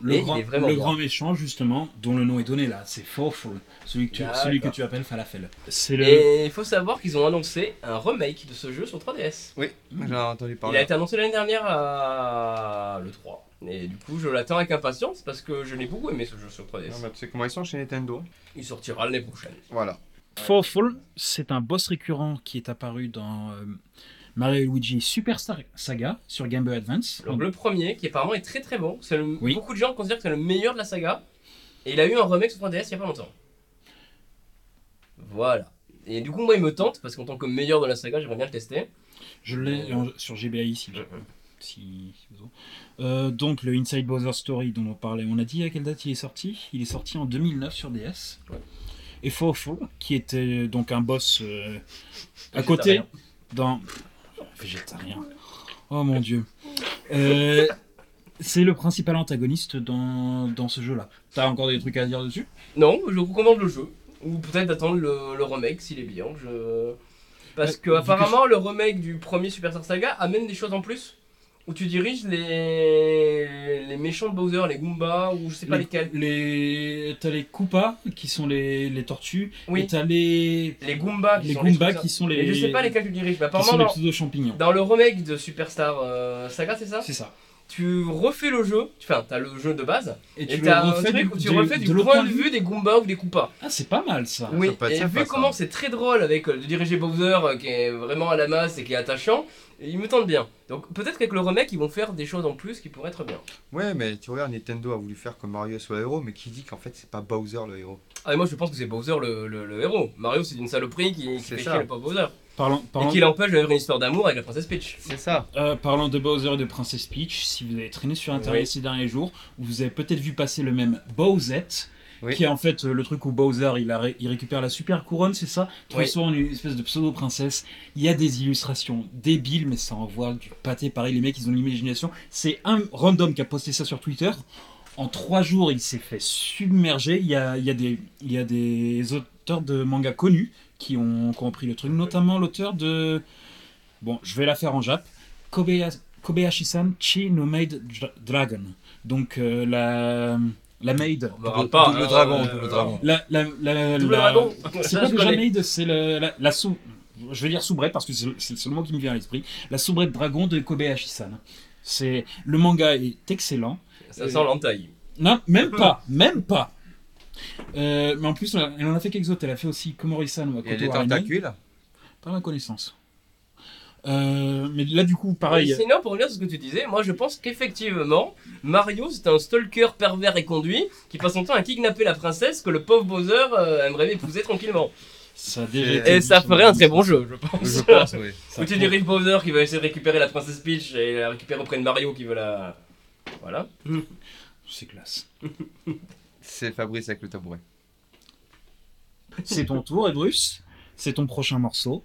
Le, Et il grand, est vraiment le bien. grand méchant, justement, dont le nom est donné là, c'est Fawful, celui que tu, D'accord. celui que tu appelles Falafel. C'est le. Et il faut savoir qu'ils ont annoncé un remake de ce jeu sur 3DS. Oui, j'en ai entendu Il a parler. été annoncé l'année dernière à le 3. Et du coup, je l'attends avec impatience parce que je l'ai beaucoup aimé ce jeu sur 3DS. Ah, bah, tu sais comment ils sont chez Nintendo Il sortira l'année prochaine. Voilà. Fawful, c'est un boss récurrent qui est apparu dans euh, Mario et Luigi Superstar Saga sur Game Boy Advance. Donc le premier, qui apparemment est très très bon, c'est le- Oui. beaucoup de gens considèrent que c'est le meilleur de la saga. Et il a eu un remake sur 3DS il y a pas longtemps. Voilà. Et du coup, moi, il me tente parce qu'en tant que meilleur de la saga, j'aimerais bien le tester. Je l'ai en- sur GBA si, si. Euh, donc le Inside Bowser Story dont on parlait, on a dit à quelle date il est sorti? Il est sorti en 2009 sur DS. Ouais. Et Fawful, qui était donc un boss euh, à côté dans végétarien. Oh mon dieu. Euh, c'est le principal antagoniste dans, dans ce jeu-là. T'as encore des trucs à dire dessus? Non, je recommande le jeu. Ou peut-être d'attendre le, le remake s'il est bien. Je... Parce que apparemment le remake du premier Superstar Saga amène des choses en plus. Où tu diriges les, les méchants de Bowser, les Goombas, ou je sais pas Les- lesquels. Les... T'as les Koopas qui sont les, les tortues. Oui. Et t'as les, Les Goombas qui les sont Goombas les qui sont les. Et je sais pas lesquels tu diriges. Qui sont apparemment, les dans le remake de Superstar euh, Saga, c'est ça? C'est ça. Tu refais le jeu, enfin, t'as le jeu de base, Et et tu le t'as un refais truc du, où tu du- refais du de l'autre point de vue des Goombas ou des Koopas. Ah, c'est pas mal ça. Oui, être et vu ça. comment c'est très drôle avec euh, de diriger Bowser euh, qui est vraiment à la masse et qui est attachant, il me tente bien. Donc peut-être qu'avec le remake, ils vont faire des choses en plus qui pourraient être bien. Ouais, mais tu regardes, Nintendo a voulu faire comme Mario soit le héros, mais qui dit qu'en fait c'est pas Bowser le héros? Ah, et moi je pense que c'est Bowser le, le- le héros. Mario c'est une saloperie qui, qui C'est fait ça. chier le pauvre Bowser. Parlant, Et parlant, qui l'empêche d'avoir une histoire d'amour avec la princesse Peach. C'est ça. euh, parlant de Bowser et de Princess Peach, si vous avez traîné sur internet Oui. ces derniers jours, vous avez peut-être vu passer le même Bowsette. Oui. Qui est en fait euh, le truc où Bowser il, a ré- il récupère la super couronne, c'est ça? Oui. Transforme en une espèce de pseudo-princesse. Il y a des illustrations débiles, mais ça envoie du pâté. Pareil, les mecs ils ont l'imagination. C'est un random qui a posté ça sur Twitter. En trois jours, il s'est fait submerger. Il y a, il y a des, il y a des auteurs de manga connus qui ont compris le truc, notamment l'auteur de. Bon, je vais la faire en jap. Kobeya- Kobayashi-san Chi no Maid Dra- Dragon. Donc, euh, la, la maid. On rate pas. double hein, dragon, euh, double dragon. La, la, la, Double la- dragon C'est je déjà maid C'est le- la, la sous. Je vais dire soubrette parce que c'est le- mot qui me vient à l'esprit. La soubrette dragon de Kobayashi-san. C'est le manga est excellent. Ça sent l'entaille. Non, même pas, même pas. Euh, mais en plus, elle en a fait quelques autres. Elle a fait aussi Komori-san ou Il y a Akoto des Harenai. tentacules. Pas ma connaissance. Euh, mais là, du coup, pareil. Et Sinon, pour revenir sur ce que tu disais, moi je pense qu'effectivement, Mario c'est un stalker pervers et conduit qui passe son temps à kidnapper la princesse que le pauvre Bowser euh, aimerait épouser tranquillement. Ça Et Et ça ferait un très bon jeu, je pense. Je pense, oui. Où tu diriges Bowser qui va essayer de récupérer la princesse Peach et la récupérer auprès de Mario qui veut la. Voilà. C'est classe. C'est Fabrice avec le tabouret. C'est ton tour, et Bruce. C'est ton prochain morceau.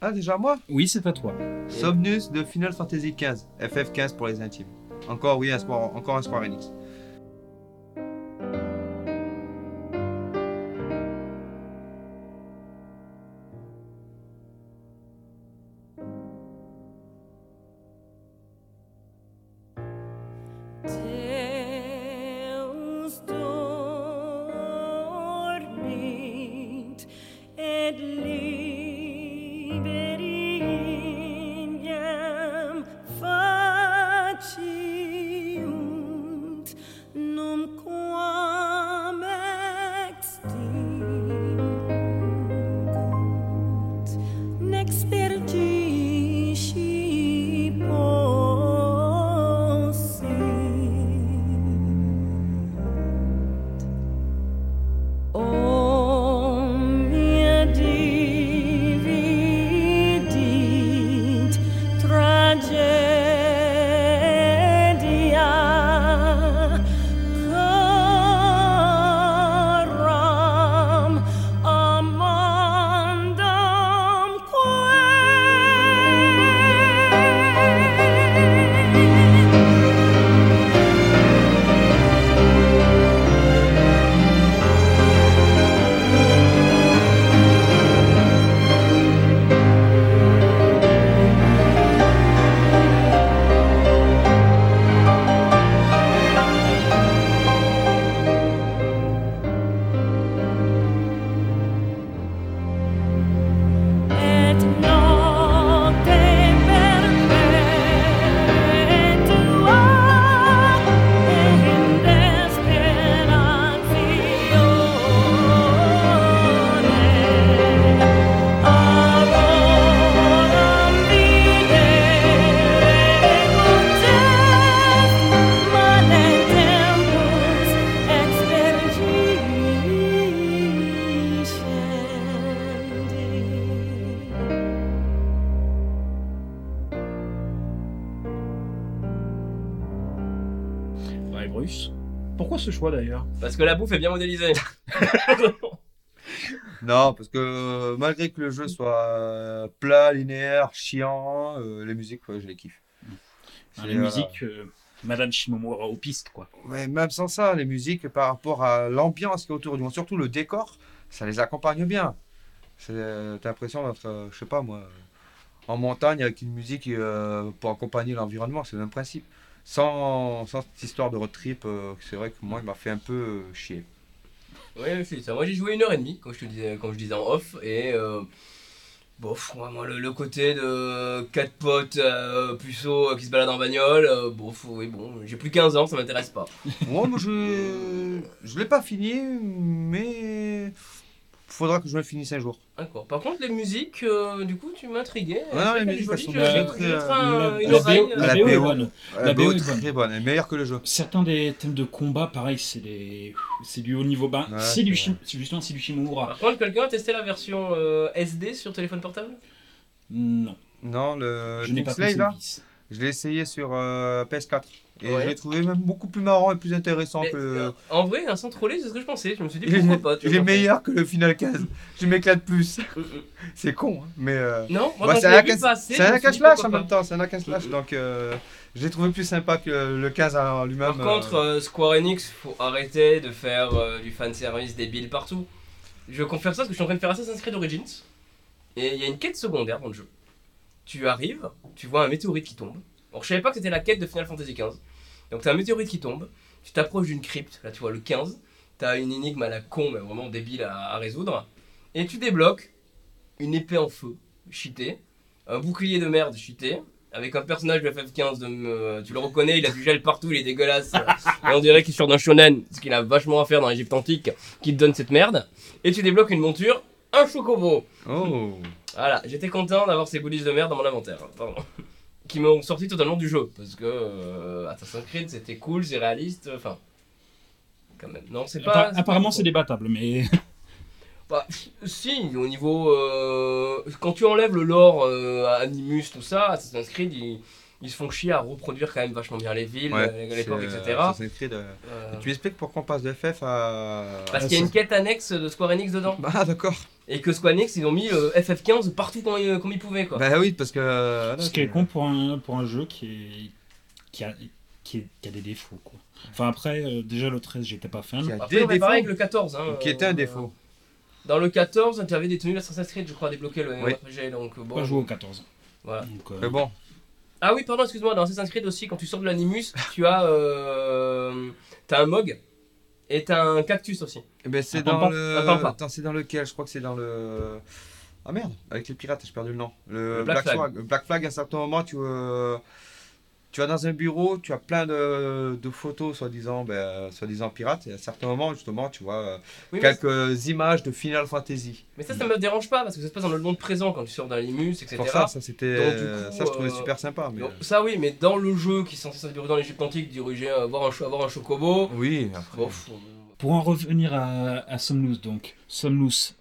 Ah, déjà moi? Oui, c'est à toi. Somnus de Final Fantasy XV. FF15 pour les intimes. Encore, oui, un encore un Square Enix. Parce que la bouffe est bien modélisée. Non, parce que euh, malgré que le jeu soit euh, plat, linéaire, chiant, euh, les musiques, ouais, je les kiffe. Les euh, musiques, euh, Madame Shimomura aux pistes, quoi. Ouais, même sans ça, les musiques par rapport à l'ambiance qui est autour du monde, surtout le décor, ça les accompagne bien. C'est- T'as l'impression d'être, euh, je sais pas moi, en montagne avec une musique euh, pour accompagner l'environnement, c'est le même principe. Sans, sans cette histoire de road trip, euh, c'est vrai que moi, il m'a fait un peu euh, chier. Ouais, c'est ça. Moi j'ai joué une heure et demie, comme je te disais, comme je disais en off, et euh, moi le, le côté de quatre potes puceaux qui se baladent en bagnole, bof, oui, bon, j'ai plus 15 ans, ça m'intéresse pas. Moi, moi, je je l'ai pas fini, mais faudra que je le finisse un jour. D'accord. Par contre, les musiques, euh, du coup, tu m'intriguais. Ouais, non, les musiques, elles sont euh, La, BO, euh, la BO est BO. bonne. La La BO BO est très bonne, elle est meilleure que le jeu. Certains des thèmes de combat, pareil, c'est des, c'est du haut niveau bas. Ouais, c'est du c'est Shim- justement, c'est du Shimomura. Par contre, quelqu'un a testé la version euh, SD sur téléphone portable? Non, Non, le je n'ai pas passé là, je l'ai essayé sur euh, PS4. Et Ouais. je l'ai trouvé même beaucoup plus marrant et plus intéressant Mais, que euh. En vrai, sans troller, c'est ce que je pensais. Je me suis dit Il pourquoi pas. tu il est meilleur que le Final 15. Je m'éclate plus. Mm, mm. C'est con, hein, mais... euh, Non, moi bah, c'est un passer, c'est un dit, slash en même temps, c'est un and slash, Mm, donc euh, je l'ai trouvé plus sympa que le, le 15 en lui-même. Par contre, euh, Square Enix, faut arrêter de faire du fanservice débile partout. Je confère ça parce que je suis en train de faire Assassin's Creed Origins. Et il y a une quête secondaire dans le jeu. Tu arrives, tu vois un météorite qui tombe. Alors je savais pas que c'était la quête de Final Fantasy XV. Donc t'as un météorite qui tombe, tu t'approches d'une crypte, là tu vois le 15. T'as une énigme à la con, mais vraiment débile à, à résoudre. Et tu débloques une épée en feu, cheatée, un bouclier de merde cheaté, avec un personnage de FF15, de, tu le reconnais, il a du gel partout, il est dégueulasse. Et on dirait qu'il sort d'un shonen, ce qu'il a vachement à faire dans l'Égypte antique, qui te donne cette merde. Et tu débloques une monture, un chocobo. Oh Voilà, j'étais content d'avoir ces goodies de merde dans mon inventaire. Pardon. Qui m'ont sorti totalement du jeu. Parce que euh, Assassin's Creed, c'était cool, c'est réaliste. Enfin. Quand même. Non, c'est pas. Appa- apparemment, c'est débattable, mais Bah, si, au niveau. euh, quand tu enlèves le lore euh, Animus, tout ça, Assassin's Creed, ils, ils se font chier à reproduire quand même vachement bien les villes, Ouais, l'époque, c'est, etc. euh, Creed, euh, Euh, Tu m'expliques pourquoi on passe de FF à... parce qu'il y a une quête annexe de Square Enix dedans. Bah d'accord. Et que Square Enix, ils ont mis euh, FF15 partout comme ils, comme ils pouvaient, quoi. Bah oui, parce que... ce qui est con pour un, pour un jeu qui, est, qui, a, qui, est- qui a des défauts. Quoi. Enfin, après, euh, déjà le 13, j'étais pas fan. Qui a Après, des on est pareil avec le 14. Hein, Qui était un défaut. Dans le 14, tu avais des tenues d'Assassin's Creed, je crois, débloquer le Oui. RPG, donc bon. Pas joué au 14. Voilà. Donc, euh, Mais bon, Ah oui, pardon, excuse-moi, dans Assassin's Creed aussi, quand tu sors de l'Animus, tu as. Euh, t'as un Mog et t'as un cactus aussi. eh ben, c'est dans le... Attends, c'est dans lequel? Je crois que c'est dans le... Ah merde, avec les pirates, j'ai perdu le nom. Le, Le Black Flag. Black Flag, à un certain moment, tu, euh, tu vas dans un bureau, tu as plein de, de photos, soi-disant ben, soi-disant pirates, et à un certain moment, justement, tu vois euh, Oui, quelques images de Final Fantasy. mais ça, ça me dérange pas parce que ça se passe dans le monde présent quand tu sors d'un Animus, etc. Pour ça, ça c'était... Donc, du coup, ça, je trouvais euh, super sympa. Mais... Donc, ça oui, mais dans le jeu qui est censé se dérouler dans l'Égypte antique, diriger, avoir un, avoir un chocobo. Oui, après... Bon, pff, Pour en revenir à, à Somnus, donc, Somnus,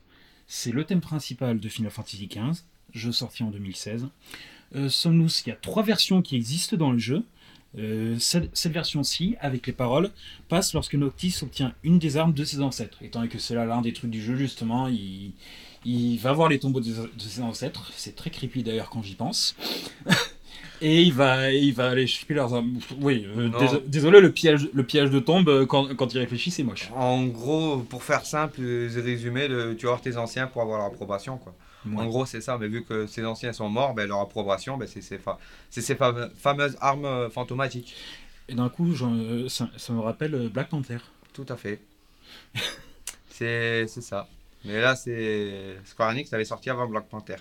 c'est le thème principal de Final Fantasy XV, jeu sorti en 2016. Euh, Somnus, il y a trois versions qui existent dans le jeu. Euh, cette, cette version-ci, avec les paroles, passe lorsque Noctis obtient une des armes de ses ancêtres. Étant donné que c'est là l'un des trucs du jeu, justement, il, il va voir les tombeaux de, de ses ancêtres. C'est très creepy d'ailleurs quand j'y pense. Et il va, il va aller choper leurs armes. Oui, euh, dés- désolé, le piège, le piège de tombe, quand, quand il réfléchit, c'est moche. En gros, pour faire simple résumer, le- tu vas voir tes anciens pour avoir leur approbation. Quoi. Ouais. En gros, c'est ça, mais vu que ces anciens sont morts, ben, leur approbation, ben, c'est ces, fa- fameuses armes euh, fantomatiques. Et d'un coup, euh, ça, ça me rappelle euh, Black Panther. Tout à fait. c'est c'est ça. Mais là, c'est Square Enix avait sorti avant Black Panther.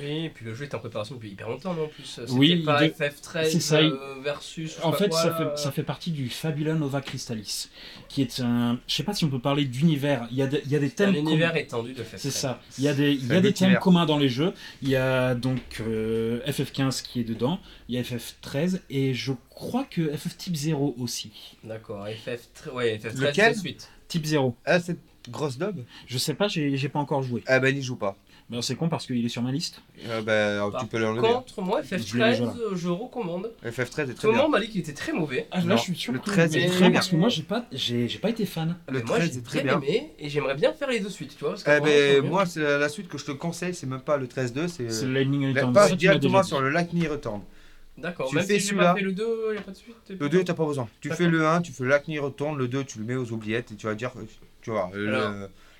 Oui, et puis le jeu est en préparation depuis hyper longtemps, non en plus. Oui, pas il de- FF13 c'est ça, il- euh, versus. En fait, quoi, ça fait, ça fait partie du Fabula Nova Crystallis, qui est un. Je sais pas si on peut parler d'univers. Il y a des, il y a des C'est un thèmes. univers communs. étendu de FF13. C'est ça. Il y a des, il y C'est a des thèmes communs dans les jeux. Il y a donc euh, FF15 qui est dedans. Il y a FF13 et je crois que FF Type 0 aussi. D'accord, FF13, ouais, FF13 Lequel c'est suite. Type 0. Ah, cette grosse dub Je sais pas, j'ai pas encore joué. Eh ben, n'y joue pas. Mais c'est con parce qu'il est sur ma liste. Euh, ben, Par tu peux l'enlever. Contre, moi, Je l'ai FF13, déjà là. euh, je recommande. FF13 est très le bien. monde m'a dit qu'il était très mauvais. Ah, là, Non, je suis sûr le que 13 mais est très très parce que bien. moi, j'ai pas, j'ai j'ai pas été fan. Le Mais moi, 13 j'ai est très bien bien. aimé et j'aimerais bien faire les deux suites, tu vois. Parce que Eh ben, bien. moi, c'est la la suite que je te conseille, c'est même pas le 13-2, c'est. C'est euh, le Lightning la- Return. Déjà directement sur le Lightning Return. D'accord, tu même fais si j'ai celui-là. pas fait le 2, il n'y a pas de suite. Le pas- 2, t'as pas besoin. Tu fais le 1, tu fais le Lightning Return, le 2, tu le mets aux oubliettes et tu vas dire. Tu vois,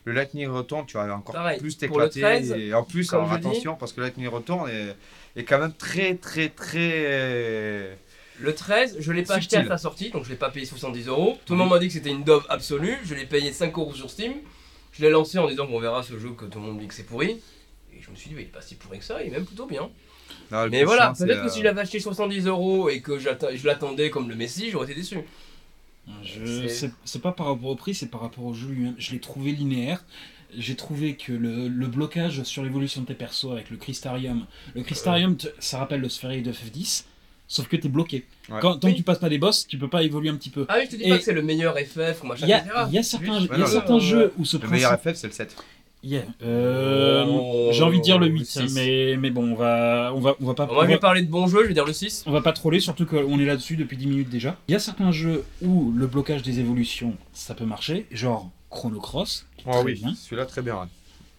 le- Lightning Return, tu vas encore Pareil, plus t'éclater. 13, Et en plus, alors dis- attention, parce que le Lightning Return est, est quand même très, très, très. Le 13, je l'ai pas acheté à sa sortie, donc je l'ai pas payé 70 euros. Tout le monde m'a dit que c'était une dove absolue. Je l'ai payé 5 euros sur Steam. Je l'ai lancé en disant qu'on verra ce jeu que tout le monde dit que c'est pourri. Et je me suis dit, mais il est pas si pourri que ça, il est même plutôt bien. Non, Mais voilà, peut-être que euh, si je l'avais acheté 70 euros et que je l'attendais comme le Messi, j'aurais été déçu. Je- C'est- pas par rapport au prix, c'est par rapport au jeu lui-même. Je l'ai trouvé linéaire. J'ai trouvé que le, le blocage sur l'évolution de tes persos avec le Crystarium, le Crystarium, te- ça rappelle le Sphéroïde de FF10, sauf que t'es bloqué. Ouais. Quand, tant Oui. que tu passes pas des boss, tu peux pas évoluer un petit peu. Ah oui, je te dis Et- pas que c'est le meilleur FF ou machin, Il y a, etc. il y a certains, Juste, il y a certains euh, jeux où ce Le principe... meilleur FF, c'est le 7. Yeah. Euh, Oh, J'ai envie de dire le le 8, six. mais, mais bon, on va, on va, on va pas... On va- vais parler de bons jeux, je vais dire le 6. On va pas troller, surtout qu'on est là-dessus depuis 10 minutes déjà. Il y a certains jeux où le blocage des évolutions, ça peut marcher, genre Chrono Cross, est Oh oui, celui-là, très bien. ouais.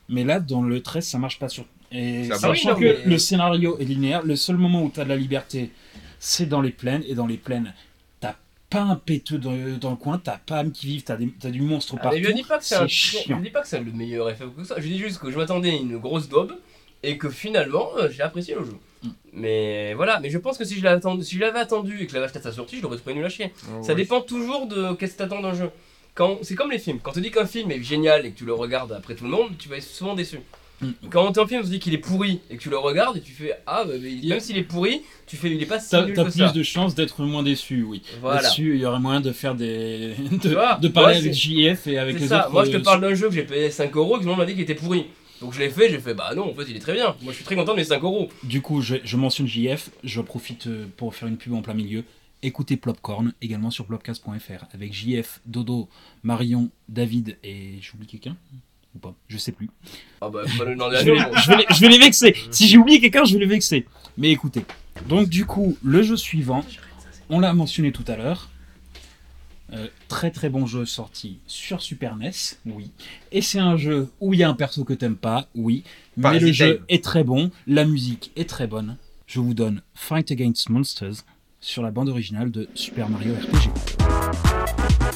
Mais là, dans le 13, ça marche pas sur. Et Ça sachant. Ah que mais- le scénario est linéaire, le seul moment où tu as de la liberté, c'est dans les plaines. Et dans les plaines, pas un péteux dans, dans le coin, t'as pas âme qui vive, t'as des- t'as du monstre Ah, partout. mais je dis pas que c'est un très- chiant. je dis pas que c'est le meilleur FF que ça. Je dis juste que je m'attendais à une grosse daube et que finalement euh, j'ai apprécié le jeu. Mm. Mais voilà, mais je pense que si je l'avais attendu, si je l'avais attendu et que je l'avais acheté à sa sortie, je l'aurais trouvé nul à chier. Oh, Ça dépend toujours de qu'est-ce que t'attends d'un jeu. Quand c'est comme les films. Quand on te dit qu'un film est génial et que tu le regardes après tout le monde, tu vas être souvent déçu. Quand un film on te dit qu'il est pourri et que tu le regardes et tu fais ah bah, mais même s'il est pourri, tu fais il est pas si T'as nul t'as que plus ça. de chances d'être moins déçu, oui. Voilà. Là-dessus, il y aurait moyen de faire des. de, vois, de parler moi, avec JF et avec C'est les ça, autres. moi je te euh, parle d'un jeu que j'ai payé 5 euros et que tout le monde m'a dit qu'il était pourri. Donc je l'ai fait, j'ai fait bah non, en fait il est très bien. Moi je suis très content de mes 5 euros. Du coup, je, je mentionne JF, je profite euh, pour faire une pub en plein milieu. Écoutez Plopcorn, également sur plopcast.fr, avec JF, Dodo, Marion, David et j'oublie quelqu'un Ou pas Je sais plus. Ah bah pas le Je vais, les, je vais les- je vais les vexer. Si j'ai oublié quelqu'un, je vais les vexer. Mais écoutez. Donc du coup, le jeu suivant, on l'a mentionné tout à l'heure. Euh, très très bon jeu sorti sur Super NES, oui. Et c'est un jeu où il y a un perso que t'aimes pas, oui. Mais le jeu est très bon, la musique est très bonne. Je vous donne Fight Against Monsters sur la bande originale de Super Mario RPG.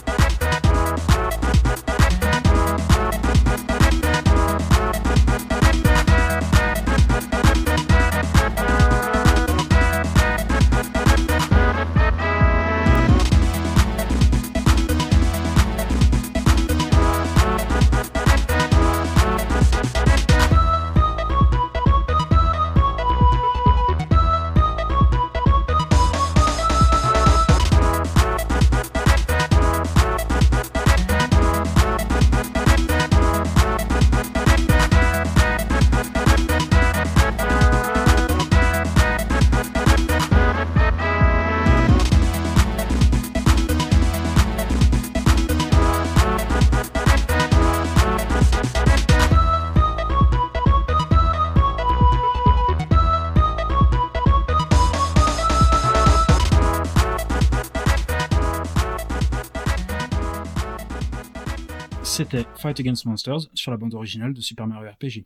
C'était Fight Against Monsters sur la bande originale de Super Mario RPG.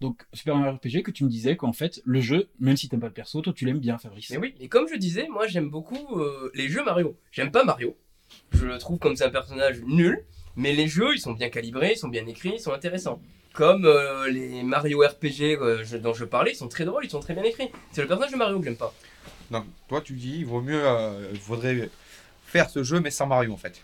Donc Super Mario RPG que tu me disais qu'en fait le jeu, même si t'aimes pas le perso, toi tu l'aimes bien Fabrice. Mais oui, et comme je disais, moi j'aime beaucoup euh, les jeux Mario. J'aime pas Mario. Je le trouve comme c'est un personnage nul, mais les jeux ils sont bien calibrés, ils sont bien écrits, ils sont intéressants. Comme euh, les Mario RPG euh, je- dont je parlais, ils sont très drôles, ils sont très bien écrits. C'est le personnage de Mario que j'aime pas. Donc, toi, tu dis, il vaut mieux, euh, il faudrait faire ce jeu, mais sans Mario en fait.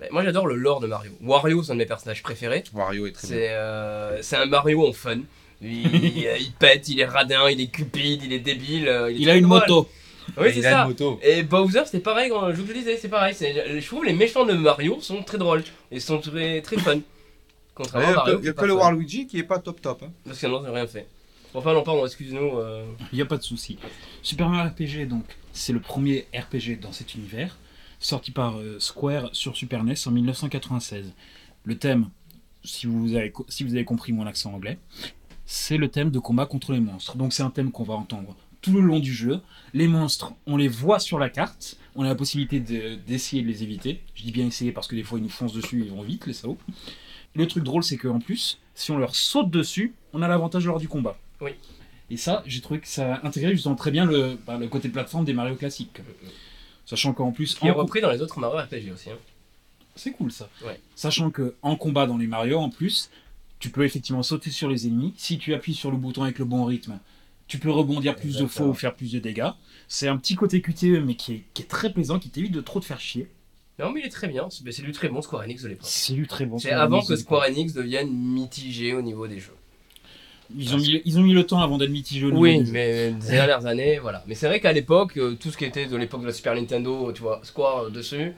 Mais moi j'adore le lore de Mario. Wario c'est un de mes personnages préférés. Wario est très bien. C'est euh, c'est un Mario en fun. Il, il- il pète, il est radin, il est cupide, il est débile. euh, est Il a une drôle. moto. Oui, Et c'est il a ça. une moto. Et Bowser, c'était pareil, quand je vous le disais, c'est pareil. c'est- Je trouve les méchants de Mario sont très drôles et sont très, très fun. Il Contrairement n'y à a, Mario. que- il y a que pas le. Waluigi qui est pas top top. hein. Parce que sinon, j'ai rien fait. Enfin, non, pardon, excuse-nous. euh, Il n'y a pas de souci. Super Mario RPG, donc, c'est le premier RPG dans cet univers, sorti par euh, Square sur Super NES en 1996. Le thème, si vous avez, co- si vous avez compris mon accent anglais, c'est le thème de combat contre les monstres. Donc c'est un thème qu'on va entendre tout le long du jeu. Les monstres, on les voit sur la carte, on a la possibilité de- d'essayer de les éviter. Je dis bien essayer parce que des fois ils nous foncent dessus, ils vont vite, les salauds. Le truc drôle, c'est qu'en plus, si on leur saute dessus, on a l'avantage lors du combat. Oui. Et ça, j'ai trouvé que ça intégrait justement très bien le, bah, le côté plateforme des Mario classiques. Sachant qu'en plus, qui est repris dans les autres Mario RPG aussi. hein. C'est cool ça. Ouais. Sachant que en combat dans les Mario, en plus, tu peux effectivement sauter sur les ennemis. Si tu appuies sur le bouton avec le bon rythme, tu peux rebondir plus de fois ou faire plus de dégâts. C'est un petit côté QTE, mais qui est, qui est très plaisant, qui t'évite de trop te faire chier. Non, mais il est très bien. C'est du très bon Square Enix de l'époque. C'est du très bon. C'est avant que Square Enix devienne mitigé au niveau des jeux. Ils ont, mis, ils ont mis le temps avant d'être mitigés au niveau Oui, des mais ces dernières années, voilà. Mais c'est vrai qu'à l'époque, euh, tout ce qui était de l'époque de la Super Nintendo, tu vois, Square euh, dessus.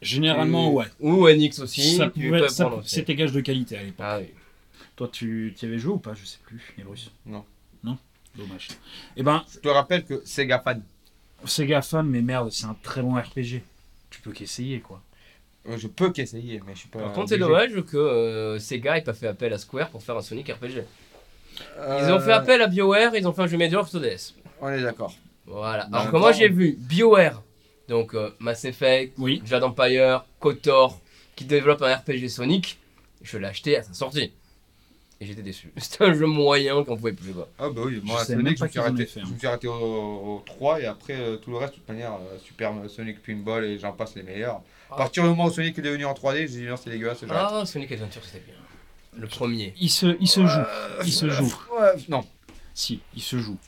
Généralement, tu- ouais. Ou Enix aussi. ça pouvait- ça- C'était gage de qualité à l'époque. Ah oui. Toi, tu y avais joué ou pas? Je sais plus. Ebrus Non. Non? Dommage. Eh ben, Je te rappelle que Sega fan. Sega fan, mais merde, c'est un très bon RPG. Tu peux qu'essayer, quoi. Euh, Je peux qu'essayer, mais je suis pas. Par contre, c'est dommage que euh, Sega ait pas fait appel à Square pour faire un Sonic RPG. Ils Euh, ont fait appel à BioWare, ils ont fait un jeu Medior sur DS. On est d'accord. Voilà. Bah, Alors que moi j'ai vu BioWare, donc euh, Mass Effect, Oui. Jade Empire, KOTOR, qui développe un RPG Sonic, je l'ai acheté à sa sortie. Et j'étais déçu. C'était un jeu moyen qu'on pouvait plus quoi. Ah bah oui, moi Je Sonic, même je me suis arrêté, je hein. me suis arrêté au, au 3 et après euh, tout le reste, de toute manière, euh, Super Sonic Pinball et j'en passe les meilleurs. À Ah. partir du moment où Sonic est devenu en 3D, j'ai dit non, c'est dégueulasse. Ah, Sonic Adventure c'était bien. Le premier. Il se, il se joue. Il se joue. Ouais, non, Si, il se joue.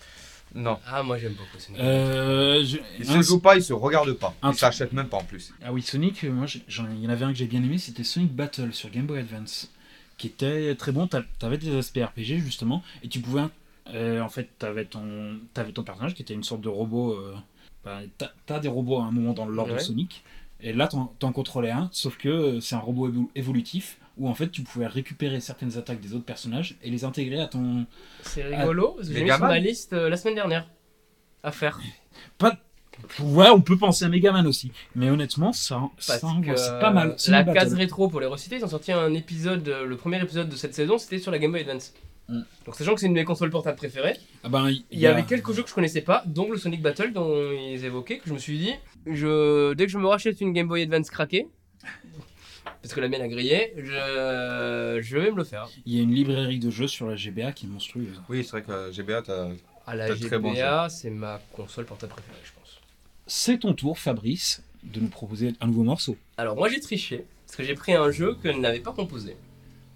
non. Ah, moi j'aime beaucoup Sonic. Euh, je- Il un- se joue pas, il se regarde pas. un Il s'achète même pas en plus. Ah oui, Sonic, euh, moi, il y en avait un que j'ai bien aimé, c'était Sonic Battle sur Game Boy Advance, qui était très bon. T'a- T'avais des aspects RPG justement, et tu pouvais, euh, en fait, t'avais ton, t'avais ton personnage qui était une sorte de robot. euh, bah, t'as- des robots à un moment dans l'ordre de Ouais. Sonic, et là t'en contrôlais un, sauf que euh, c'est un robot évo- évolutif où en fait tu pouvais récupérer certaines attaques des autres personnages et les intégrer à ton. C'est rigolo parce que j'ai mis sur ma liste euh, la semaine dernière. À faire. Ouais, on peut penser à Megaman aussi, mais honnêtement, ça, ça c'est pas mal. la case rétro pour les reciter, ils ont sorti un épisode, euh, le premier épisode de cette saison, c'était sur la Game Boy Advance. Mm. Donc sachant que c'est une de mes consoles portables préférées, Ah ben, il y avait quelques jeux que je connaissais pas, dont le Sonic Battle dont ils évoquaient, que je me suis dit, je, dès que je me rachète une Game Boy Advance craquée, parce que la mienne a grillé, je, je vais me le faire. Il y a une librairie de jeux sur la GBA qui est monstrueuse. Oui, c'est vrai que euh, GBA, t'as. À la très bons GBA, c'est ma console portable préférée, je pense. C'est ton tour, Fabrice, de nous proposer un nouveau morceau. Alors moi j'ai triché, parce que j'ai pris un jeu qu'elle n'avait pas composé.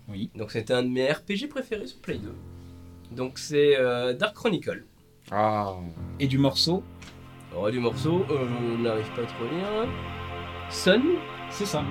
Oui. Donc c'était un de mes RPG préférés sur Play 2. Donc c'est euh, Dark Chronicle. Ah. Et du morceau, Alors du morceau, euh, je n'arrive pas à trop lire. Sun c'est ça.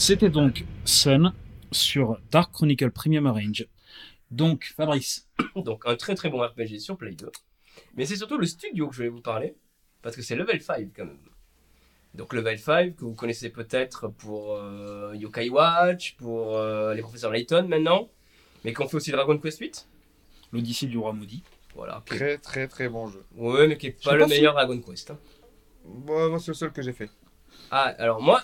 C'était donc Sun sur Dark Chronicle Premium Range. Donc, Fabrice, Donc un très très bon RPG sur Play 2. Mais c'est surtout le studio que je vais vous parler, parce que c'est Level 5 quand même. Donc Level 5, que vous connaissez peut-être pour euh, Yokai Watch, pour euh, les professeurs Layton maintenant, mais qu'on fait aussi Dragon Quest 8. l'Odyssée du roi maudit. Voilà. est- Très très très bon jeu. Ouais, mais qui est pas le pas si- meilleur Dragon Quest. hein. Bon, moi, c'est le seul que j'ai fait. Ah, alors moi,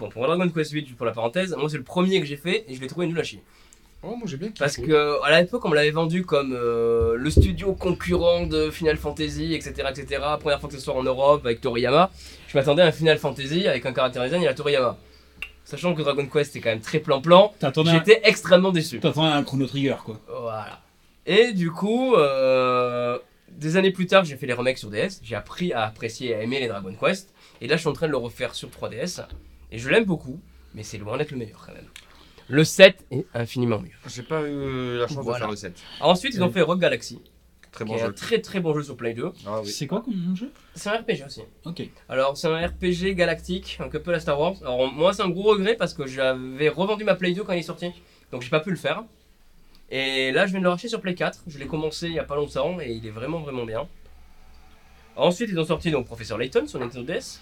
bon, pour Dragon Quest 8, pour la parenthèse, moi c'est le premier que j'ai fait et je l'ai trouvé nul à chier. Oh, moi j'ai bien kiffé. Parce que à l'époque, on me l'avait vendu comme euh, le studio concurrent de Final Fantasy, etc., etc. Première fois que ce soit en Europe avec Toriyama, je m'attendais à un Final Fantasy avec un caractère design et la Toriyama. Sachant que Dragon Quest est quand même très plan-plan, un, j'étais extrêmement déçu. t'attendais un Chrono Trigger, quoi. Voilà. Et du coup, euh, des années plus tard, j'ai fait les remakes sur DS. J'ai appris à apprécier et à aimer les Dragon Quest. Et là, je suis en train de le refaire sur 3DS. Et je l'aime beaucoup, mais c'est loin d'être le meilleur quand même. Le 7 est infiniment mieux. J'ai pas eu la chance Voilà. de faire le 7. Ensuite, ils ont fait Rogue Galaxy, Très qui bon est un jeu. très très bon jeu sur Play 2. Ah oui. C'est quoi comme jeu? C'est un RPG aussi. Ok. Alors, c'est un RPG galactique, un peu la Star Wars. Alors, moi, c'est un gros regret parce que j'avais revendu ma Play 2 quand il est sorti. Donc, j'ai pas pu le faire. Et là, je viens de le racheter sur Play 4. Je l'ai commencé il y a pas longtemps et il est vraiment, vraiment bien. Ensuite, ils ont sorti donc Professeur Layton sur Nintendo DS.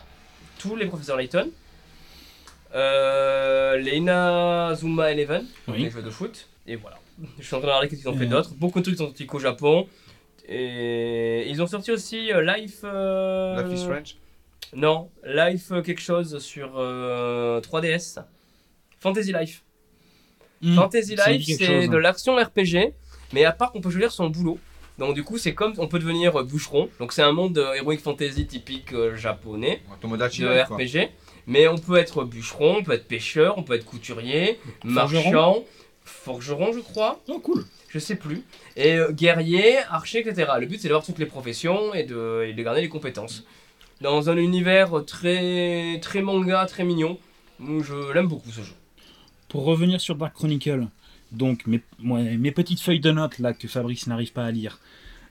Tous les Professeurs Layton. Euh, les Inazuma Eleven, Oui. les jeux de foot. Et voilà. Je suis en train de regarder qu'est-ce qu'ils ont fait Euh. d'autres. Beaucoup de trucs sont sortis qu'au Japon. Et ils ont sorti aussi euh, Life. euh, Life is Strange. non, Life euh, quelque chose sur euh, 3DS. Fantasy Life. Hmm, Fantasy Life, c'est de l'action RPG, mais à part qu'on peut choisir son boulot. Donc du coup, c'est comme on peut devenir euh, bûcheron. Donc c'est un monde de heroic fantasy typique euh, japonais Tomodachi de Life, quoi. RPG. Mais on peut être bûcheron, on peut être pêcheur, on peut être couturier, Forgeron. marchand, forgeron, je crois Oh, cool. je sais plus. Et euh, guerrier, archer, etc. Le but c'est d'avoir toutes les professions et de, et de garder les compétences. Dans un univers très, très manga, très mignon. Je l'aime beaucoup ce jeu. Pour revenir sur Dark Chronicle, donc mes, petites feuilles de notes là que Fabrice n'arrive pas à lire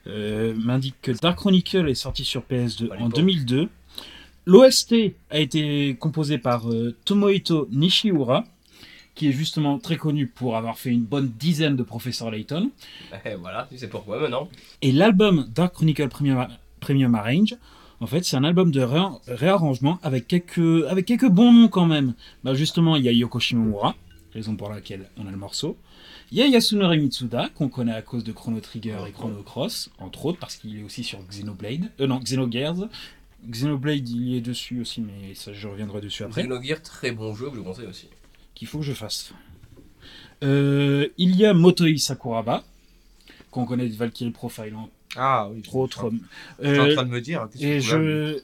euh, m'indiquent que Dark Chronicle est sorti sur PS2 À en l'époque. 2002. L'OST a été composé par euh, Tomohito Nishiura, qui est justement très connu pour avoir fait une bonne dizaine de Professeur Layton. Et voilà, tu sais pourquoi maintenant. Et l'album Dark Chronicle Premium, Premium Arrange, en fait, c'est un album de ré- réarrangement avec quelques, avec quelques bons noms quand même. Bah, justement, il y a Yoko Shimomura, raison pour laquelle on a le morceau. Il y a Yasunori Mitsuda, qu'on connaît à cause de Chrono Trigger et Chrono Cross, entre autres, parce qu'il est aussi sur Xenoblade. Euh, non, Xenogears. Xenoblade, il y est dessus aussi, mais ça, je reviendrai dessus après. Xenogears, très bon jeu que je vous conseille aussi. Qu'il faut que je fasse. Euh, il y a Motoi Sakuraba, qu'on connaît de Valkyrie Profile, entre Ah oui. autres. Je suis en Euh, train de me dire. Et je.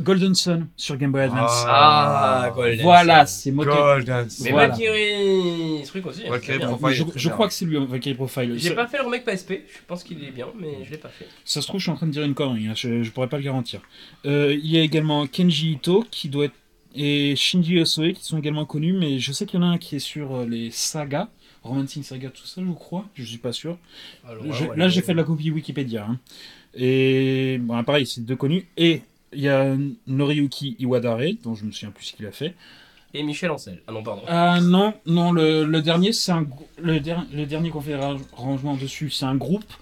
Golden Sun sur Game Boy Advance. Ah, Golden voilà, Sun. c'est Moto. Golden Mais Voilà. Valkyrie, ce truc aussi. hein, Valkyrie bien. Profile. je, crois que c'est lui, Valkyrie Profile. J'ai Ça, pas fait le remake PSP, je pense qu'il est bien, mais je l'ai pas fait. ça se trouve, je suis en train de dire une connerie, hein, je, je pourrais pas le garantir. Euh, il y a également Kenji Ito qui doit être. et Shinji Osoe qui sont également connus, mais je sais qu'il y en a un qui est sur euh, les sagas, Romancing Saga, tout ça, je crois, je suis pas sûr. Alors, Je- ouais, là, ouais, j'ai ouais. fait de la copie Wikipédia. hein. Et bon, pareil, c'est deux connus. Et il y a Noriyuki Iwadare, dont je me souviens plus ce qu'il a fait. Et Michel Ancel. Ah non, pardon. Ah non, non, le, le dernier, c'est un le, der- le dernier qu'on fait rangement dessus, c'est un groupe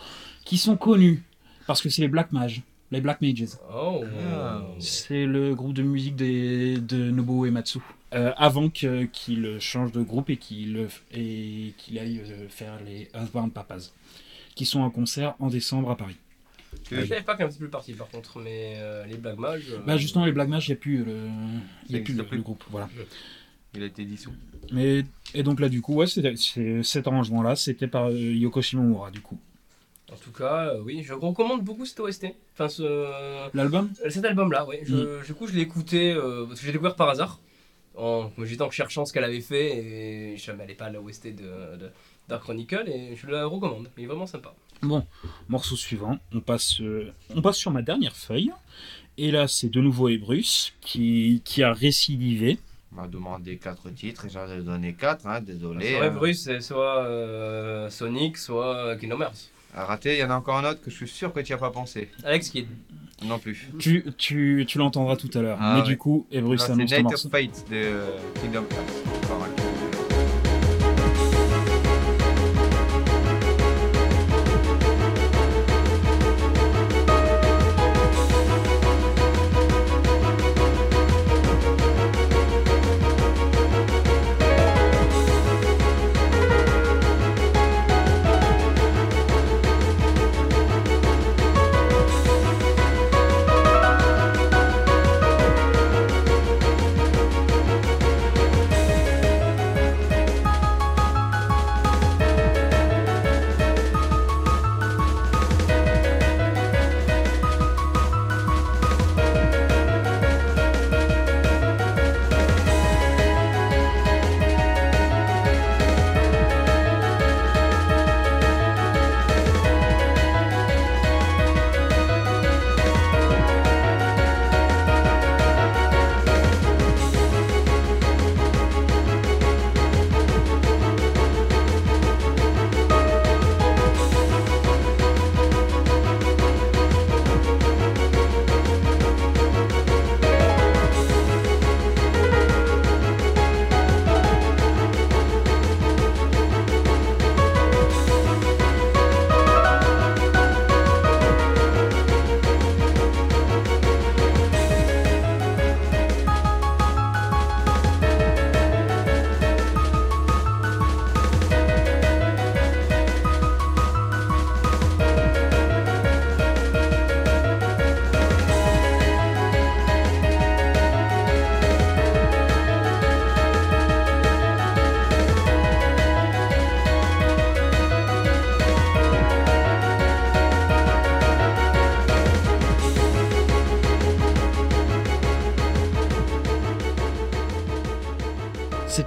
qui sont connus parce que c'est les Black Mages, les Black Mages. Oh. Ah. C'est le groupe de musique des, de Nobuo Ematsu. Euh, avant que- qu'il change de groupe et qu'il et qu'il aille euh, faire les Earthbound Papas, qui sont en concert en décembre à Paris. Je savais pas qu'un petit peu parti par contre, mais euh, les Black Mages. euh, Bah justement, les Black Mages, il n'y a plus, le, il y a plus existe le, plus. le groupe. Voilà. Il a été dissous. Mais, et donc là, du coup, ouais, c'est, c'est- cet arrangement-là, c'était par euh, Yoko Shimomura, du coup. En tout cas, euh, oui, je recommande beaucoup cet OST. Enfin, ce, L'album? Euh, Cet album-là, oui. Je, Du coup, je l'ai écouté euh, parce que j'ai découvert par hasard. En, j'étais en cherchant ce qu'elle avait fait et je elle pas l'OST de, de Dark Chronicle et je la recommande. Il est vraiment sympa. Bon, morceau suivant, on passe, euh, on passe sur ma dernière feuille. Et là, c'est de nouveau Ebrus qui, qui a récidivé. On m'a demandé 4 titres et j'en ai donné 4, hein, désolé. C'est vrai, hein. Bruce, c'est soit euh, Sonic, soit Kingdom Hearts. À rater, il y en a encore un autre que je suis sûr que tu n'y as pas pensé. Alex Kidd. Non plus. Tu, tu, tu l'entendras tout à l'heure. Ah Mais ouais. du coup, Ebrus C'est annonce ton Night morceau. of Fate de euh, Kingdom Hearts.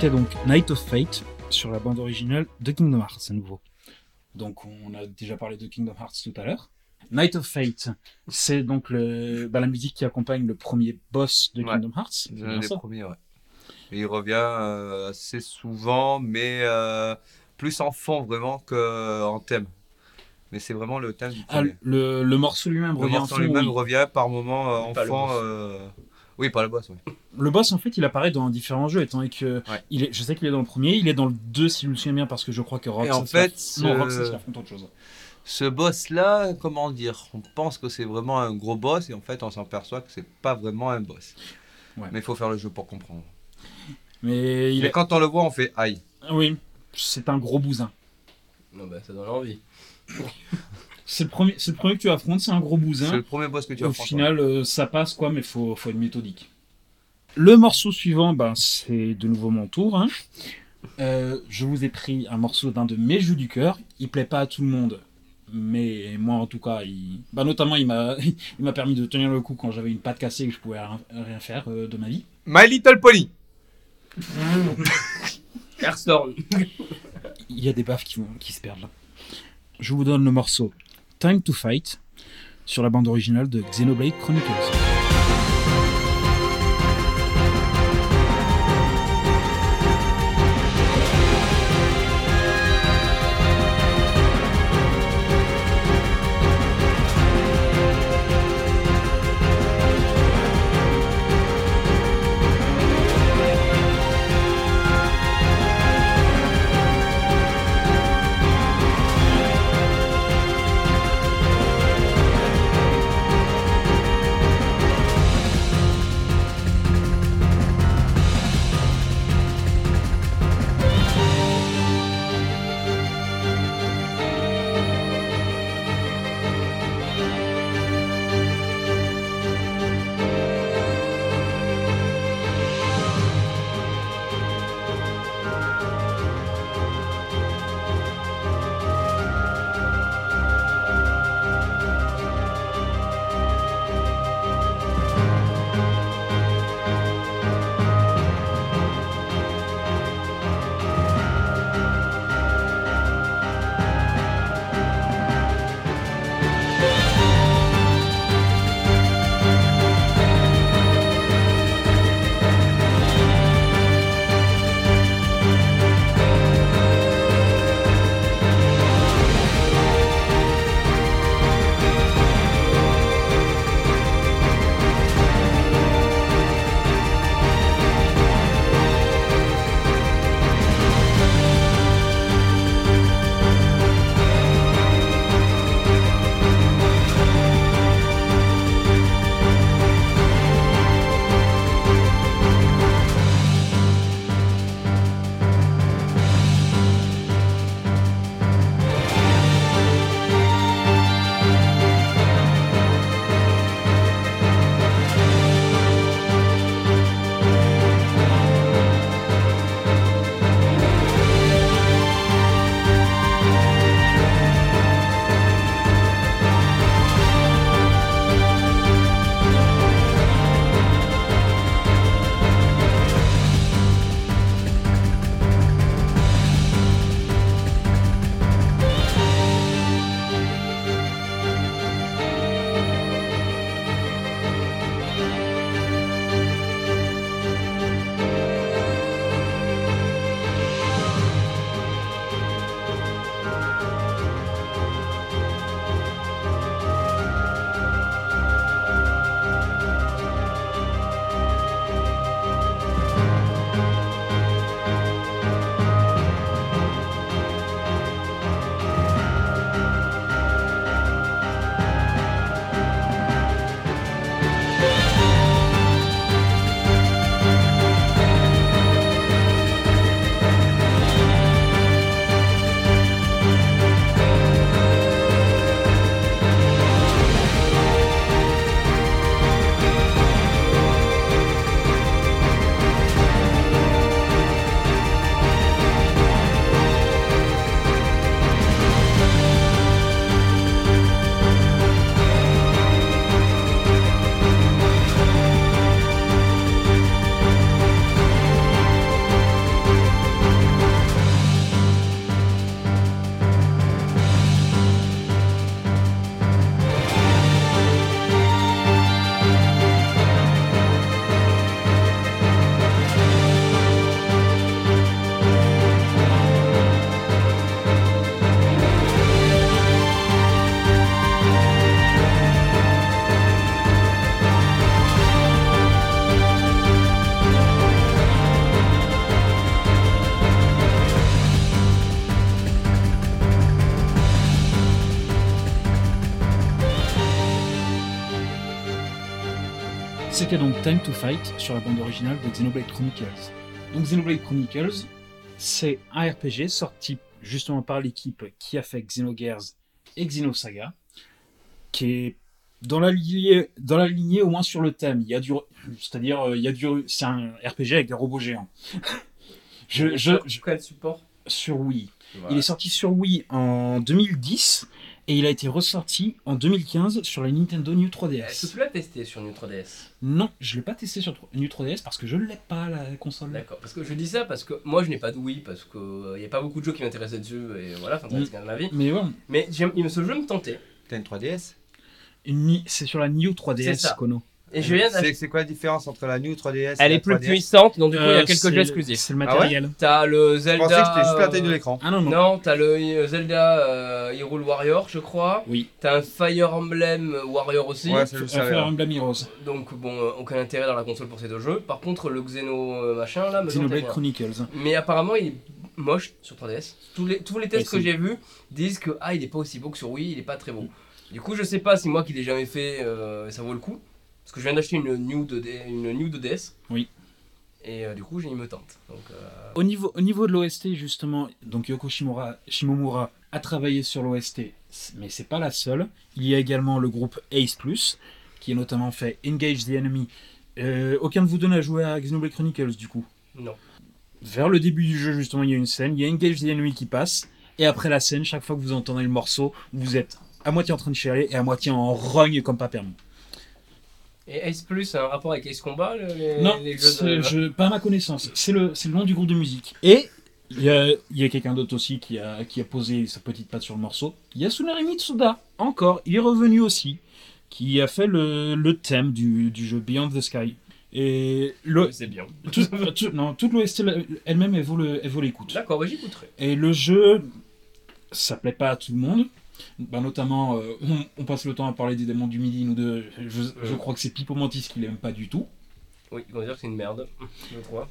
C'était donc Night of Fate sur la bande originale de Kingdom Hearts à nouveau. Donc on a déjà parlé de Kingdom Hearts tout à l'heure. Night of Fate, c'est donc le, bah, la musique qui accompagne le premier boss de Ouais. Kingdom Hearts. C'est c'est l'un bien des ça premiers, ouais. Et il revient euh, assez souvent, mais euh, plus en fond vraiment qu'en thème. Mais c'est vraiment le thème du Ah, premier. le, le morceau lui-même revient en morceau fond, lui-même oui. revient par moment euh, boss. euh, Oui, par le boss, oui. Le boss, en fait, il apparaît dans différents jeux, étant donné que Ouais. il est, je sais qu'il est dans le premier, il est dans le 2 si je me souviens bien, parce que je crois que Roxas. en fait, non, ce- autre chose. Ce boss-là, comment dire On pense que c'est vraiment un gros boss et en fait, on s'en perçoit que c'est pas vraiment un boss. Ouais. Mais il faut faire le jeu pour comprendre. Mais il Et est, quand on le voit, on fait aïe. oui, c'est un gros bousin. Non, bah, ça donne envie. C'est le premier, c'est le premier que tu affrontes, c'est un gros bousin. C'est le premier boss que tu Au affrontes. final, euh, ça passe quoi, mais faut, faut être méthodique. Le morceau suivant, ben, c'est de nouveau mon tour. hein. Euh, je vous ai pris un morceau d'un de mes jeux du cœur. Il plaît pas à tout le monde, mais moi en tout cas, il... bah, notamment il m'a, il m'a permis de tenir le coup quand j'avais une patte cassée et que je pouvais rien, rien faire euh, de ma vie. My Little Pony Airstorm. Il y a des baffes qui, vont- qui se perdent là. Je vous donne le morceau Time to Fight sur la bande originale de Xenoblade Chronicles. Time to Fight sur la bande originale de Xenoblade Chronicles. Donc Xenoblade Chronicles, c'est un RPG sorti justement par l'équipe qui a fait Xenogears et Xenosaga, qui est dans la lignée, dans la lignée au moins sur le thème. Il y a du, c'est-à-dire euh, il y a du, c'est un RPG avec des robots géants. je, je, je- Quel support sur Wii. Voilà. Il est sorti sur Wii en 2010 et il a été ressorti en 2015 sur la Nintendo New Est-ce que 3DS. tu l'as testé sur New 3DS Non, je l'ai pas testé sur New 3DS parce que je l'ai pas la console. D'accord, parce que je dis ça parce que moi je n'ai pas de Wii, parce qu'il n'y a pas beaucoup de jeux qui m'intéressaient dessus, et voilà, ça intéresse Mm. quand même la vie. Mais ouais, Mais j'aime- il me- ce jeu me tentait. T'as une 3DS une Ni- c'est sur la New C'est 3DS, ça. Kono. Et je viens C'est d'acheter. c'est quoi la différence entre la New 3DS et Elle la est plus 3DS puissante, donc du coup il y a Euh, quelques jeux exclusifs. C'est le Ah ouais matériel. T'as le Je Zelda. pensais que c'était juste la taille de euh, l'écran. Ah non, non. Non, t'as le euh, Zelda euh, Hyrule Warrior, je crois. Oui. T'as un Fire Emblem Warrior aussi. Ouais, ça je savais. Fire ouais. Emblem Heroes, Donc bon, euh, aucun intérêt dans la console pour ces deux jeux. Par contre, le Xeno euh, machin là me tentait Xenoblade bien. Chronicles. Mais apparemment, il est moche sur 3DS. Tous les, tous les tests que j'ai vus disent que ah, il est pas aussi beau que sur Wii, il est pas très beau. Du coup, je sais pas si moi qui l'ai jamais fait, euh, ça vaut le coup. Parce que je viens d'acheter une New 2D, une New 2DS. Oui. Et euh, du coup, j'ai- il me tente. Donc, euh, Au niveau, au niveau de l'OST, justement, donc Yoko Shimura, Shimomura a travaillé sur l'OST, mais c'est pas la seule. Il y a également le groupe Ace Plus, qui a notamment fait Engage the Enemy. Euh, aucun de vous deux n'a joué à Xenoblade Chronicles, du coup? non. Vers le début du jeu, justement, il y a une scène, il y a Engage the Enemy qui passe, et après la scène, chaque fois que vous entendez le morceau, vous êtes à moitié en train de chialer et à moitié en rogne comme pas permis. Et Ace Plus, un rapport avec Ace Combat le- les, Non, les jeux de... je, pas à ma connaissance. C'est le, c'est le nom du groupe de musique. Et il y a, il y a quelqu'un d'autre aussi qui a, qui a posé sa petite patte sur le morceau. Yasunari Mitsuda, encore, il est revenu aussi, qui a fait le, le thème du, du jeu Beyond the Sky. Et le, C'est bien. tout, tout- non, toute l'OST elle-même, elle vaut le- elle vaut l'écoute. D'accord, bah, j'écouterai. Et le jeu, ça plaît pas à tout le monde. Bah, notamment, euh, on, on passe le temps à parler des démons du midi, nous deux. Je, je crois que c'est Pipo Mantis qui l'aime pas du tout. Oui, ils vont dire que c'est une merde. Je crois.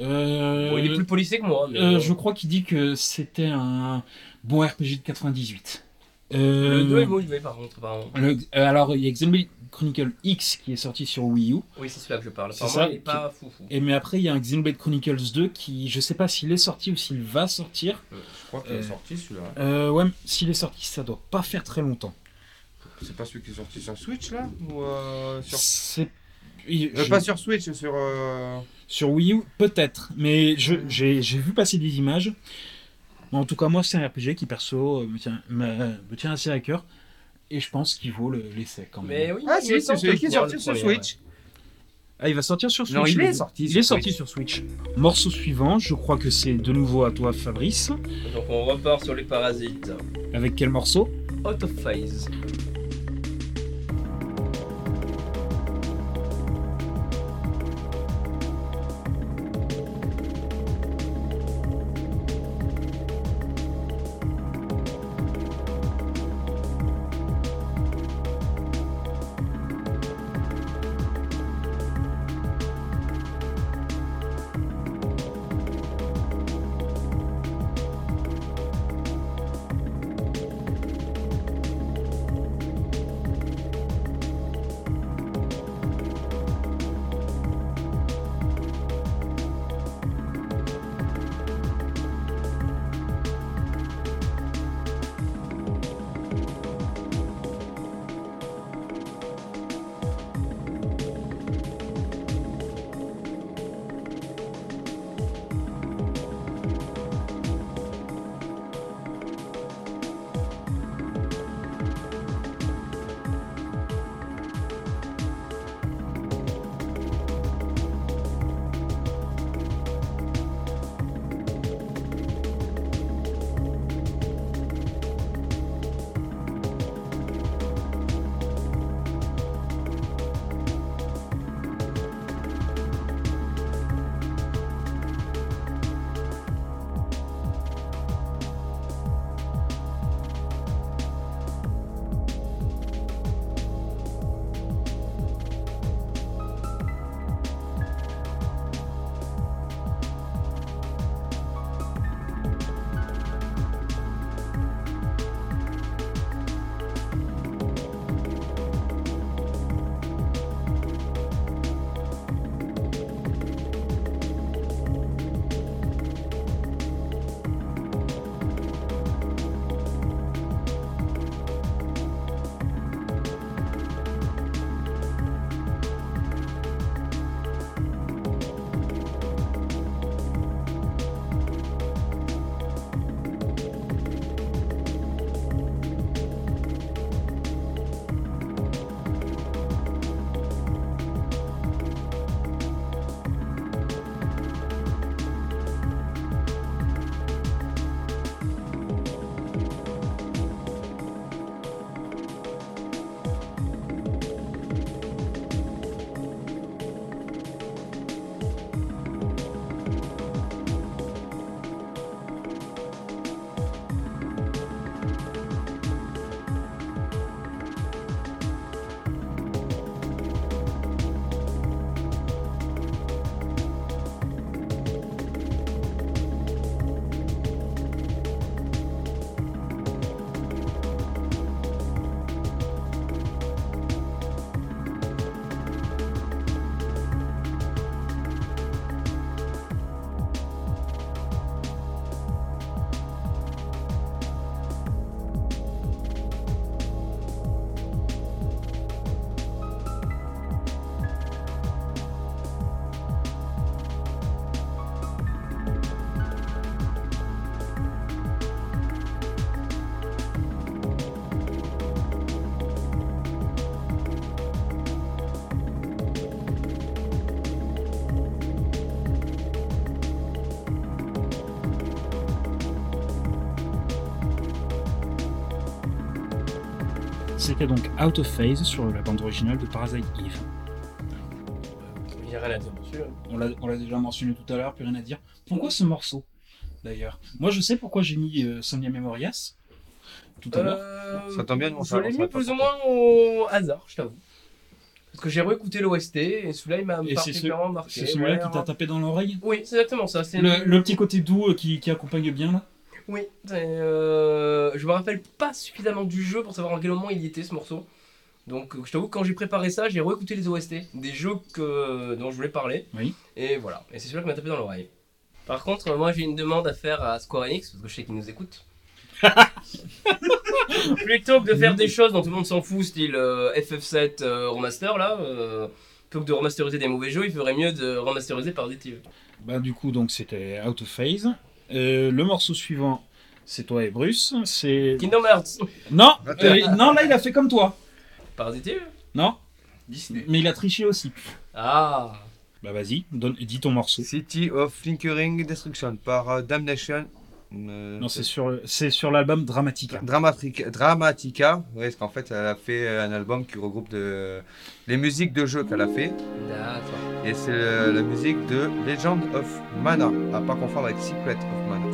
Euh, Bon, il est plus policé que moi. Mais euh, je crois qu'il dit que c'était un bon RPG de 98. Le Euh, 2 est mauvais par contre, le- euh, alors, il y a Xenoblade Chronicle X qui est sorti sur Wii U. Oui, c'est celui-là que je parle. C'est ça, il est pas fou fou. Et mais après, il y a un Xenoblade Chronicles 2 qui, je sais pas s'il est sorti ou s'il va sortir. Je crois qu'il est Euh, sorti celui-là. Euh, ouais, s'il est sorti, ça doit pas faire très longtemps. C'est pas celui qui est sorti sur Switch là Ou euh, sur... C'est. Euh, Pas sur Switch, sur. euh, Sur Wii U, peut-être. Mais je- j'ai j'ai vu passer des images. En tout cas, moi, c'est un RPG qui, perso, euh, me tient, me, me tient assez à cœur. Et je pense qu'il vaut le- l'essai quand même. Mais oui, Ah si, c'est celui qui est sorti sur Switch. Ah, il va sortir sur Switch. Non, il est sorti. Il sur est sorti Switch. sur Switch. Morceau suivant, je crois que c'est de nouveau à toi, Fabrice. Donc on repart sur les parasites. Avec quel morceau? Out of phase. C'était donc Out of Phase sur la bande originale de Parasite Eve. Il n'y a rien à dire dessus. hein. On l'a déjà mentionné tout à l'heure, plus rien à dire. Pourquoi ce morceau d'ailleurs? Moi je sais pourquoi j'ai mis euh, Sonia Memorias tout à l'heure. Euh, Ça tombe bien, on Je l'ai mis plus ou moins au hasard, je t'avoue. Parce que j'ai réécouté l'OST et celui-là il m'a c'est ce- particulièrement marqué. C'est celui-là Ouais, qui t'a tapé dans l'oreille? Oui, c'est exactement ça. le, le petit côté doux euh, qui, qui accompagne bien là? Oui, euh, je me rappelle pas suffisamment du jeu pour savoir en quel moment il y était ce morceau. Donc je t'avoue que quand j'ai préparé ça, j'ai réécouté les OST des jeux que, dont je voulais parler. Oui. Et voilà, et c'est celui-là qui m'a tapé dans l'oreille. Par contre, moi j'ai une demande à faire à Square Enix, parce que je sais qu'ils nous écoutent. Plutôt que de faire des choses dont tout le monde s'en fout, style euh, FF7 euh, remaster là, euh, plutôt que de remasteriser des mauvais jeux, il ferait mieux de remasteriser par des. Bah du coup donc c'était Out of Phase. Euh, le morceau suivant c'est toi et Bruce. C'est Kingdom Hearts non euh, non là il a fait comme toi. Parasite Non Disney. mais il a triché aussi. Ah Bah vas-y donne dis ton morceau. City of Flinkering Destruction par euh, Damnation. Euh, Non c'est sur c'est sur l'album Dramatica. Dramatica, Dramatica, ouais, parce qu'en fait, elle a fait un album qui regroupe de, les musiques de jeux qu'elle a fait. D'accord. Et c'est le- la musique de Legend of Mana, à pas confondre avec Secret of Mana.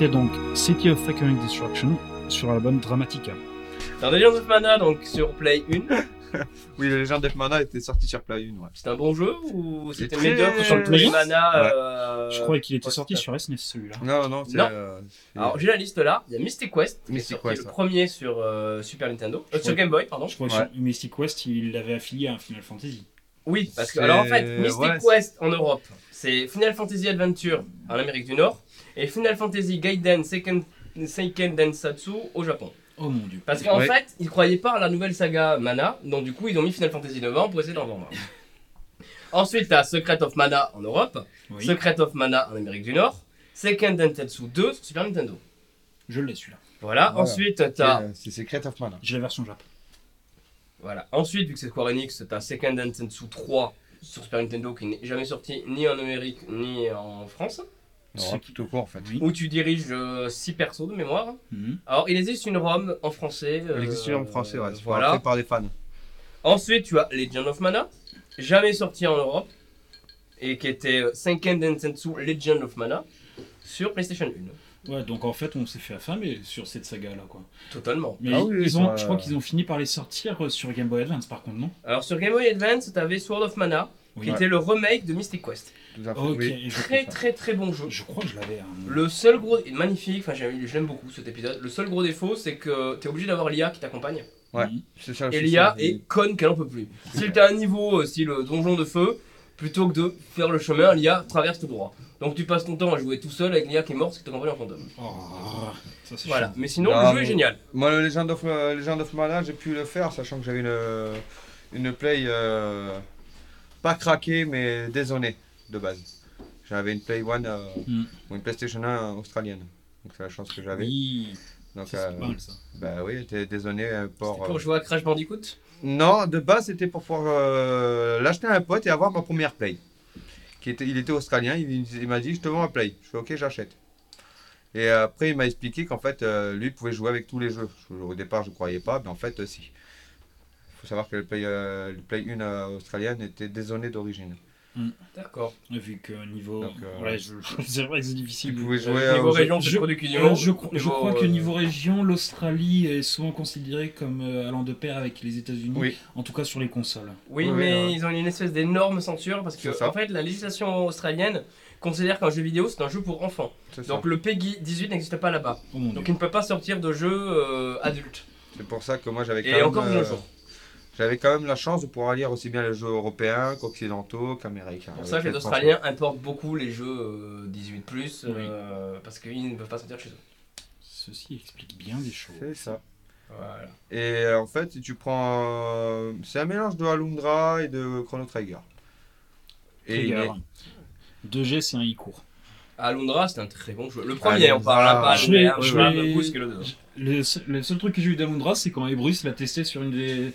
C'était donc City of Fucking Destruction sur l'album Dramatica. The Legend of Mana, donc sur Play 1, Oui, le Legend of Mana était sorti sur Play 1, ouais. c'est un bon jeu ou c'était très- médiocre sur le Play Oui. Mana Ouais. euh, Je croyais qu'il était ouais, sorti sur SNES celui-là. Non, non, c'est. Non. euh, Alors j'ai la liste là, il y a Mystic Quest, qui est Mystic sorti Quest, le premier sur euh, Super Nintendo, euh, sur Game Boy, pardon. Je crois que Mystic West, il l'avait affilié à un Final Fantasy. Oui, parce que alors en fait, Mystic ouais, Quest en Europe, c'est Final Fantasy Adventure en Amérique du Nord et Final Fantasy Gaiden Seiken, Seiken Densatsu au Japon. Oh mon dieu. Parce qu'en Ouais. fait, ils croyaient pas à la nouvelle saga Mana, donc du coup ils ont mis Final Fantasy devant pour essayer d'en vendre. Ensuite, t'as Secret of Mana en Europe, Oui, Secret of Mana en Amérique du Nord, Seiken Densetsu 2 sur Super Nintendo. je l'ai celui-là. Voilà, Voilà. ensuite t'as c'est- C'est Secret of Mana. J'ai la version Jap. Voilà. Ensuite, vu que c'est Square Enix, t'as Second Densetsu 3 sur Super Nintendo qui n'est jamais sorti ni en Amérique ni en France. Tout au court en fait. Oui. Où tu diriges 6 persos de mémoire. Mhm. Alors, il existe une ROM en français. Il existe une en français, ouais. c'est Voilà. fait par des fans. Ensuite, tu as Legend of Mana, jamais sorti en Europe. Et qui était euh, Second Densetsu Legend of Mana sur PlayStation 1. Ouais, donc en fait, on s'est fait affamer sur cette saga-là, quoi. Totalement. Mais Ah ils, oui, ils ont, je crois qu'ils ont fini par les sortir euh, sur Game Boy Advance, par contre, non? Alors, sur Game Boy Advance, t'avais Sword of Mana, Oui. qui était le remake de Mystic Quest. Tout à fait. Ok, oui. et je, Très, très, très bon jeu. je crois que je l'avais. hein. Le seul gros. Magnifique, enfin j'aime beaucoup cet épisode. Le seul gros défaut, c'est que t'es obligé d'avoir l'IA qui t'accompagne. Ouais. C'est ça le Et l'IA est conne qu'elle en peut plus. Si t'as un niveau euh, style euh, donjon de feu, plutôt que de faire le chemin, l'IA traverse tout droit. Donc tu passes ton temps à jouer tout seul avec l'IA qui est morte, qui t'accompagne en fantôme. Oh, ça c'est Voilà. chiant. Mais sinon, Ah, le jeu est bon. génial. Moi, le Legend of, euh, Legend of Mana, j'ai pu le faire, sachant que j'avais une, une play euh, pas craquée, mais dézonée de base. J'avais une Play One euh, Mm. ou une PlayStation 1 australienne. Donc c'est la chance que j'avais. Oui, Donc, euh, pas mal ça. bah oui, était dézoné euh, pour. C'était pour euh, jouer à Crash Bandicoot? Non, de base, c'était pour pouvoir euh, l'acheter à un pote et avoir ma première Play. Qui était, il était australien, il, il m'a dit Je te vends ma Play. Je fais Ok, j'achète. Et après, il m'a expliqué qu'en fait, euh, lui pouvait jouer avec tous les jeux. Je- au départ, je ne croyais pas, mais en fait, euh, si. Il faut savoir que le Play, euh, le Play 1 euh, australienne était dézoné d'origine. D'accord. Vu que niveau. Donc, euh, ouais, je... c'est vrai que c'est difficile. Il pouvait jouer Euh, euh, niveau région, je- Euh, je, cro- je Niveau, crois que euh, niveau région, l'Australie est souvent considérée comme euh, allant de pair avec les États-Unis, Oui. en tout cas sur les consoles. Oui, Oui, mais ouais. ils ont une espèce d'énorme censure parce que en fait la législation australienne considère qu'un jeu vidéo c'est un jeu pour enfants. Ça. Donc le PEGI 18 n'existe pas là-bas. Oh Donc dieu. il ne peut pas sortir de jeux euh, adultes. C'est pour ça que moi, j'avais quand Et même. encore J'avais quand même la chance de pouvoir lire aussi bien les jeux européens qu'occidentaux qu'américains. C'est pour ça que les Australiens importent beaucoup les jeux euh, 18 plus Oui. parce qu'ils ne peuvent pas sortir chez eux. Ceci explique bien des choses. C'est ça. Voilà. Et euh, en fait, si tu prends. euh, c'est un mélange de Alundra et de Chrono Trigger. Et il Trigger. est- 2G, c'est un i-court. Alundra c'est un très bon jeu. Le premier, Alundra, on parle pas je de vais- je je vais- Bruce qui est le seul, le seul truc que j'ai eu d'Alundra, c'est quand Ebrus l'a testé sur une des,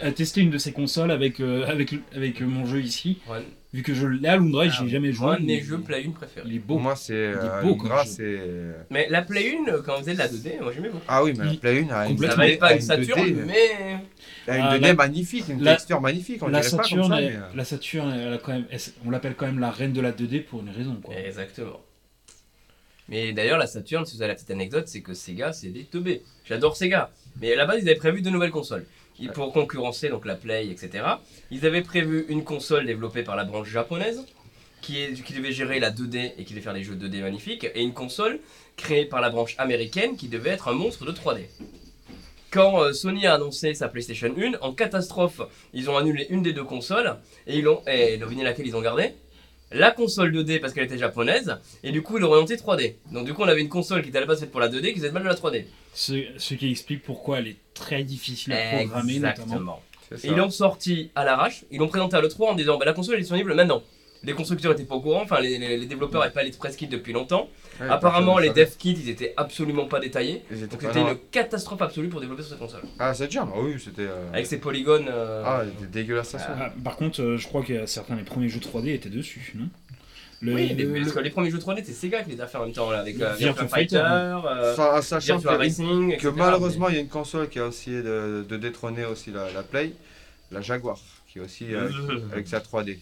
a testé une de ses consoles avec euh, avec avec mon jeu ici. Ouais. Vu que je l'ai Alundra et Ah, j'ai jamais joué. Un de mes mais jeux Play 1 préférés. Il est Pour beau. moi, c'est. est euh, Alundra, c'est. Mais la Play 1, quand on faisait de la 2D, moi j'aimais beaucoup. Ah oui, mais la Play 1 a une, Complètement. Ça valait pas a une Saturn, 2D, mais. a une Ah, 2D la- magnifique, une la- texture magnifique. On La dirait pas comme Saturn, ça, elle- mais, euh, la Saturn, elle a quand même, elle- on l'appelle quand même la reine de la 2D pour une raison quoi. Exactement. Mais d'ailleurs, la Saturn, si vous avez la petite anecdote, c'est que Sega, c'est des teubés. J'adore Sega. Mais à la base, ils avaient prévu de nouvelles consoles. Ils- Pour concurrencer donc la Play, etc. Ils avaient prévu une console développée par la branche japonaise, qui, est, qui devait gérer la 2D et qui devait faire des jeux 2D magnifiques, et une console créée par la branche américaine qui devait être un monstre de 3D. Quand euh, Sony a annoncé sa PlayStation 1, en catastrophe, ils ont annulé une des deux consoles, et ils ont, et devinez laquelle ils ont gardé La console 2D parce qu'elle était japonaise, et du coup ils l'ont orientée 3D. Donc du coup on avait une console qui était à la base faite pour la 2D qui faisait mal de la 3D. Ce, ce qui explique pourquoi elle est très difficile à programmer notamment. Exactement. ça. ils l'ont sorti à l'arrache, ils l'ont présenté à l'E3 en disant bah, la console est disponible maintenant. Les constructeurs étaient pas au courant, enfin les, les- les développeurs n'avaient pas les press kits depuis longtemps. Ouais, Apparemment les dev kits ils étaient absolument pas détaillés. Donc c'était une catastrophe absolue pour développer sur cette console. Ah, c'est dur, ah oui, c'était. euh, Avec ses polygones. euh, Ah, c'était dégueulasse ça. Ah, par contre, euh, je crois que certains des premiers jeux 3D étaient dessus, non? Le, oui, le- parce que les premiers jeux 3D, c'est Sega qui les a fait en même temps là, avec euh, Virtua Fighter, Fighter, euh, Sa- Sachant Virtua que, Racing, que etc. malheureusement, il y a une console qui a essayé de, de détrôner aussi la, la Play, la Jaguar, qui est aussi euh, avec sa 3D.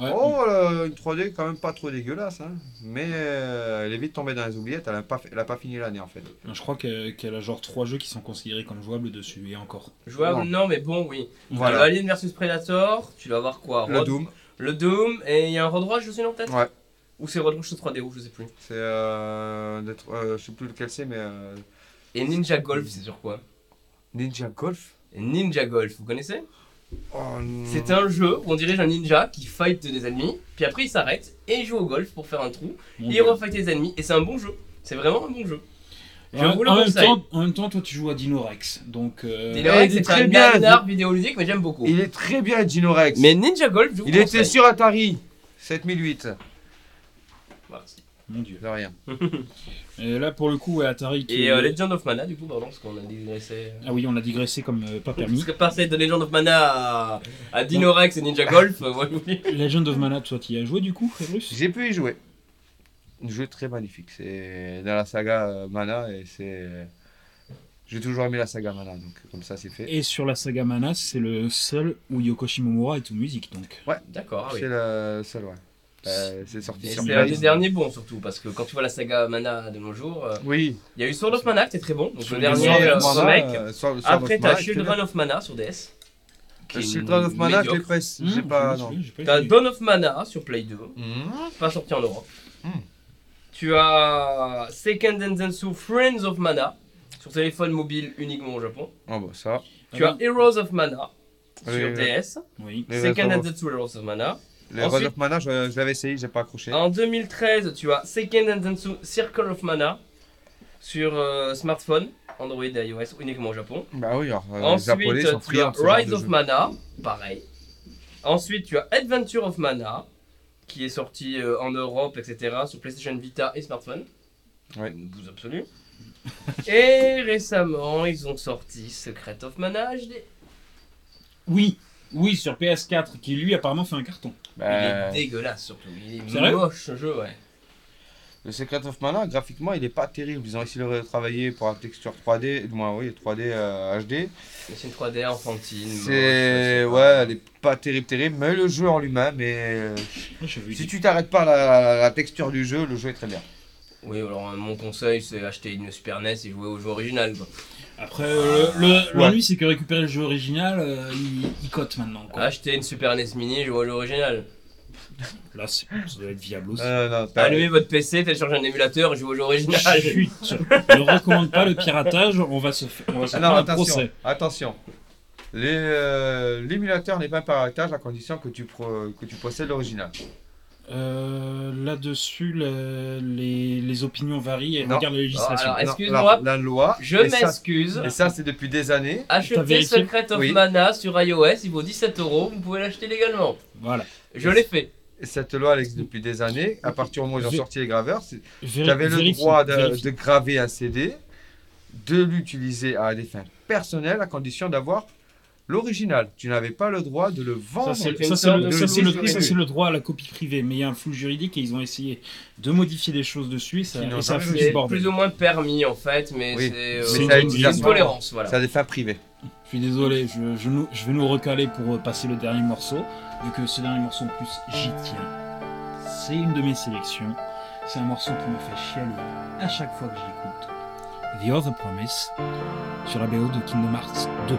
Ouais, Oh, euh, une 3D quand même pas trop dégueulasse, hein. mais euh, elle est vite tombée dans les oubliettes, elle a pas, fait- elle a pas fini l'année en fait. Je crois que- qu'elle a genre trois jeux qui sont considérés comme jouables dessus, et encore. Jouable, Non. non, mais bon, oui. Voilà. Alien vs Predator, tu dois avoir quoi Le Doom, Le Doom, et il y a un Road Rush aussi, non, peut-être? Ouais. Ou c'est Road Rush 3DO, je sais plus. c'est euh, euh, je sais plus lequel c'est, mais euh, Et Ninja Golf, c'est sur quoi? Ninja Golf? Et Ninja Golf, vous connaissez? Oh. C'est un jeu où on dirige un ninja qui fight des ennemis, puis après il s'arrête et il joue au golf pour faire un trou, Mon et il Dieu. refight les ennemis, et c'est un bon jeu. C'est vraiment un bon jeu. Je En, vous le en même conseille. temps, en même temps, toi tu joues à Dinorex, donc... euh, Dinorex, il est c'est très un bien, nanar vidéoludique, mais j'aime beaucoup. Il est très bien, Gino Rex. Mais Ninja Golf, je vous Il était sur Atari 7008. Mon dieu. De rien. Et là, pour le coup, ouais, Atari qui... Et euh, Legend of Mana, du coup, pardon, parce qu'on a digressé. Ah oui, on a digressé comme euh, pas permis. Parce que passer de Legend of Mana à, à Dinorex et Ninja Golf, euh, moi je vous dis. Legend of Mana, toi, tu y as joué du coup, Fabrice J'ai pu y jouer. Un jeu très magnifique. C'est dans la saga euh, Mana et c'est. J'ai toujours aimé la saga Mana, donc comme ça c'est fait. Et sur la saga Mana, c'est le seul où Yoko Shimomura est aux musiques, donc. D'accord, ah oui. C'est le seul, ouais. Euh, c'est sorti sur c'est un des derniers bons surtout, parce que quand tu vois la saga Mana de nos jours, euh, Oui. il y a eu Sword of Mana qui était très bon, donc le dernier Sword euh, euh, Sword Après of t'as Children of Mana sur DS. Children of Mana, je presse. Mmh, pas. Non. T'as. Dawn of Mana sur Play 2, Mmh. pas sorti en Europe. Hmm. Tu as Second Densetsu Friends of Mana sur téléphone mobile uniquement au Japon. Oh bah ça. Tu Ah as Heroes of Mana Oui, sur oui. DS. Oui. Of- Densetsu Heroes of Mana. Ensuite- Heroes of Mana, je, je l'avais essayé, j'ai pas accroché. En 2013, tu as Second Densetsu Circle of Mana sur euh, smartphone, Android et iOS uniquement au Japon. Bah oui, alors, euh, les Ensuite, Japonais sont tu as friands genre Rise de of jeu. Mana, pareil. Ensuite, tu as Adventure of Mana, qui est sorti euh, en Europe, etc., sur PlayStation Vita et smartphone. Ouais. Une bouse absolue. et récemment, ils ont sorti Secret of Mana HD. Oui, oui, sur PS4, qui lui apparemment fait un carton. Bah, Il est dégueulasse surtout. Il est Sérieux moche ce jeu, ouais. Le Secret of Mana, graphiquement, il est pas terrible. Ils ont essayé de le retravailler pour la texture 3D, du moins, oui, 3D euh, HD. Mais C'est une 3D enfantine. C'est. Ouais, elle est pas terrible, terrible, mais le jeu en lui-même, mais. euh, Ah, Si tu t'arrêtes pas à la, la texture du jeu, le jeu est très bien. Oui, alors euh, mon conseil, c'est acheter une Super NES et jouer au jeu original. Quoi. Après, euh, le- l'ennui, c'est que récupérer le jeu original, euh, il, il cote maintenant. Quoi. Acheter une Super NES Mini et jouer au jeu original. Là, c'est- ça doit être viable aussi. Euh, non, t'as- Allumez votre PC, téléchargez un émulateur et jouez au jeu original. Chut, ne recommande pas le piratage, on va se, fa- on va se Ah faire non, un attention, procès. attention. Les, euh, L'émulateur n'est pas un piratage à condition que tu, pro- que tu possèdes l'original. Euh, Là-dessus, le- les, les opinions varient Non. regarde la législation. Excuse-moi, la, la loi. Je et ça- m'excuse. Et ça, c'est depuis des années. Achetez Secret of Oui. Mana sur iOS, il vaut 17 euros, vous pouvez l'acheter légalement. Voilà. Je l'ai fait. Et cette loi, elle existe depuis des années. À partir du moment où ils ont sorti les graveurs, c'est- Véri- tu avais le droit de graver un CD, de l'utiliser à des fins personnelles, à condition d'avoir l'original. Tu n'avais pas le droit de le vendre. Ça, c'est ça, c'est le, de ça, c'est flou le- juridique. ça, c'est le droit à la copie privée, mais il y a un flou juridique et ils ont essayé de modifier des choses dessus et ça, ça a plus ou moins permis en fait, mais Oui. c'est euh, Mais une tolérance. Voilà. Ça a des fins privées. Je suis désolé, je, je nous- je vais nous recaler pour euh, passer le dernier morceau, vu que ce dernier morceau en plus j'y tiens. C'est une de mes sélections. C'est un morceau qui me fait chialer à chaque fois que j'écoute. The Other Promise sur la BO de Kingdom Hearts 2.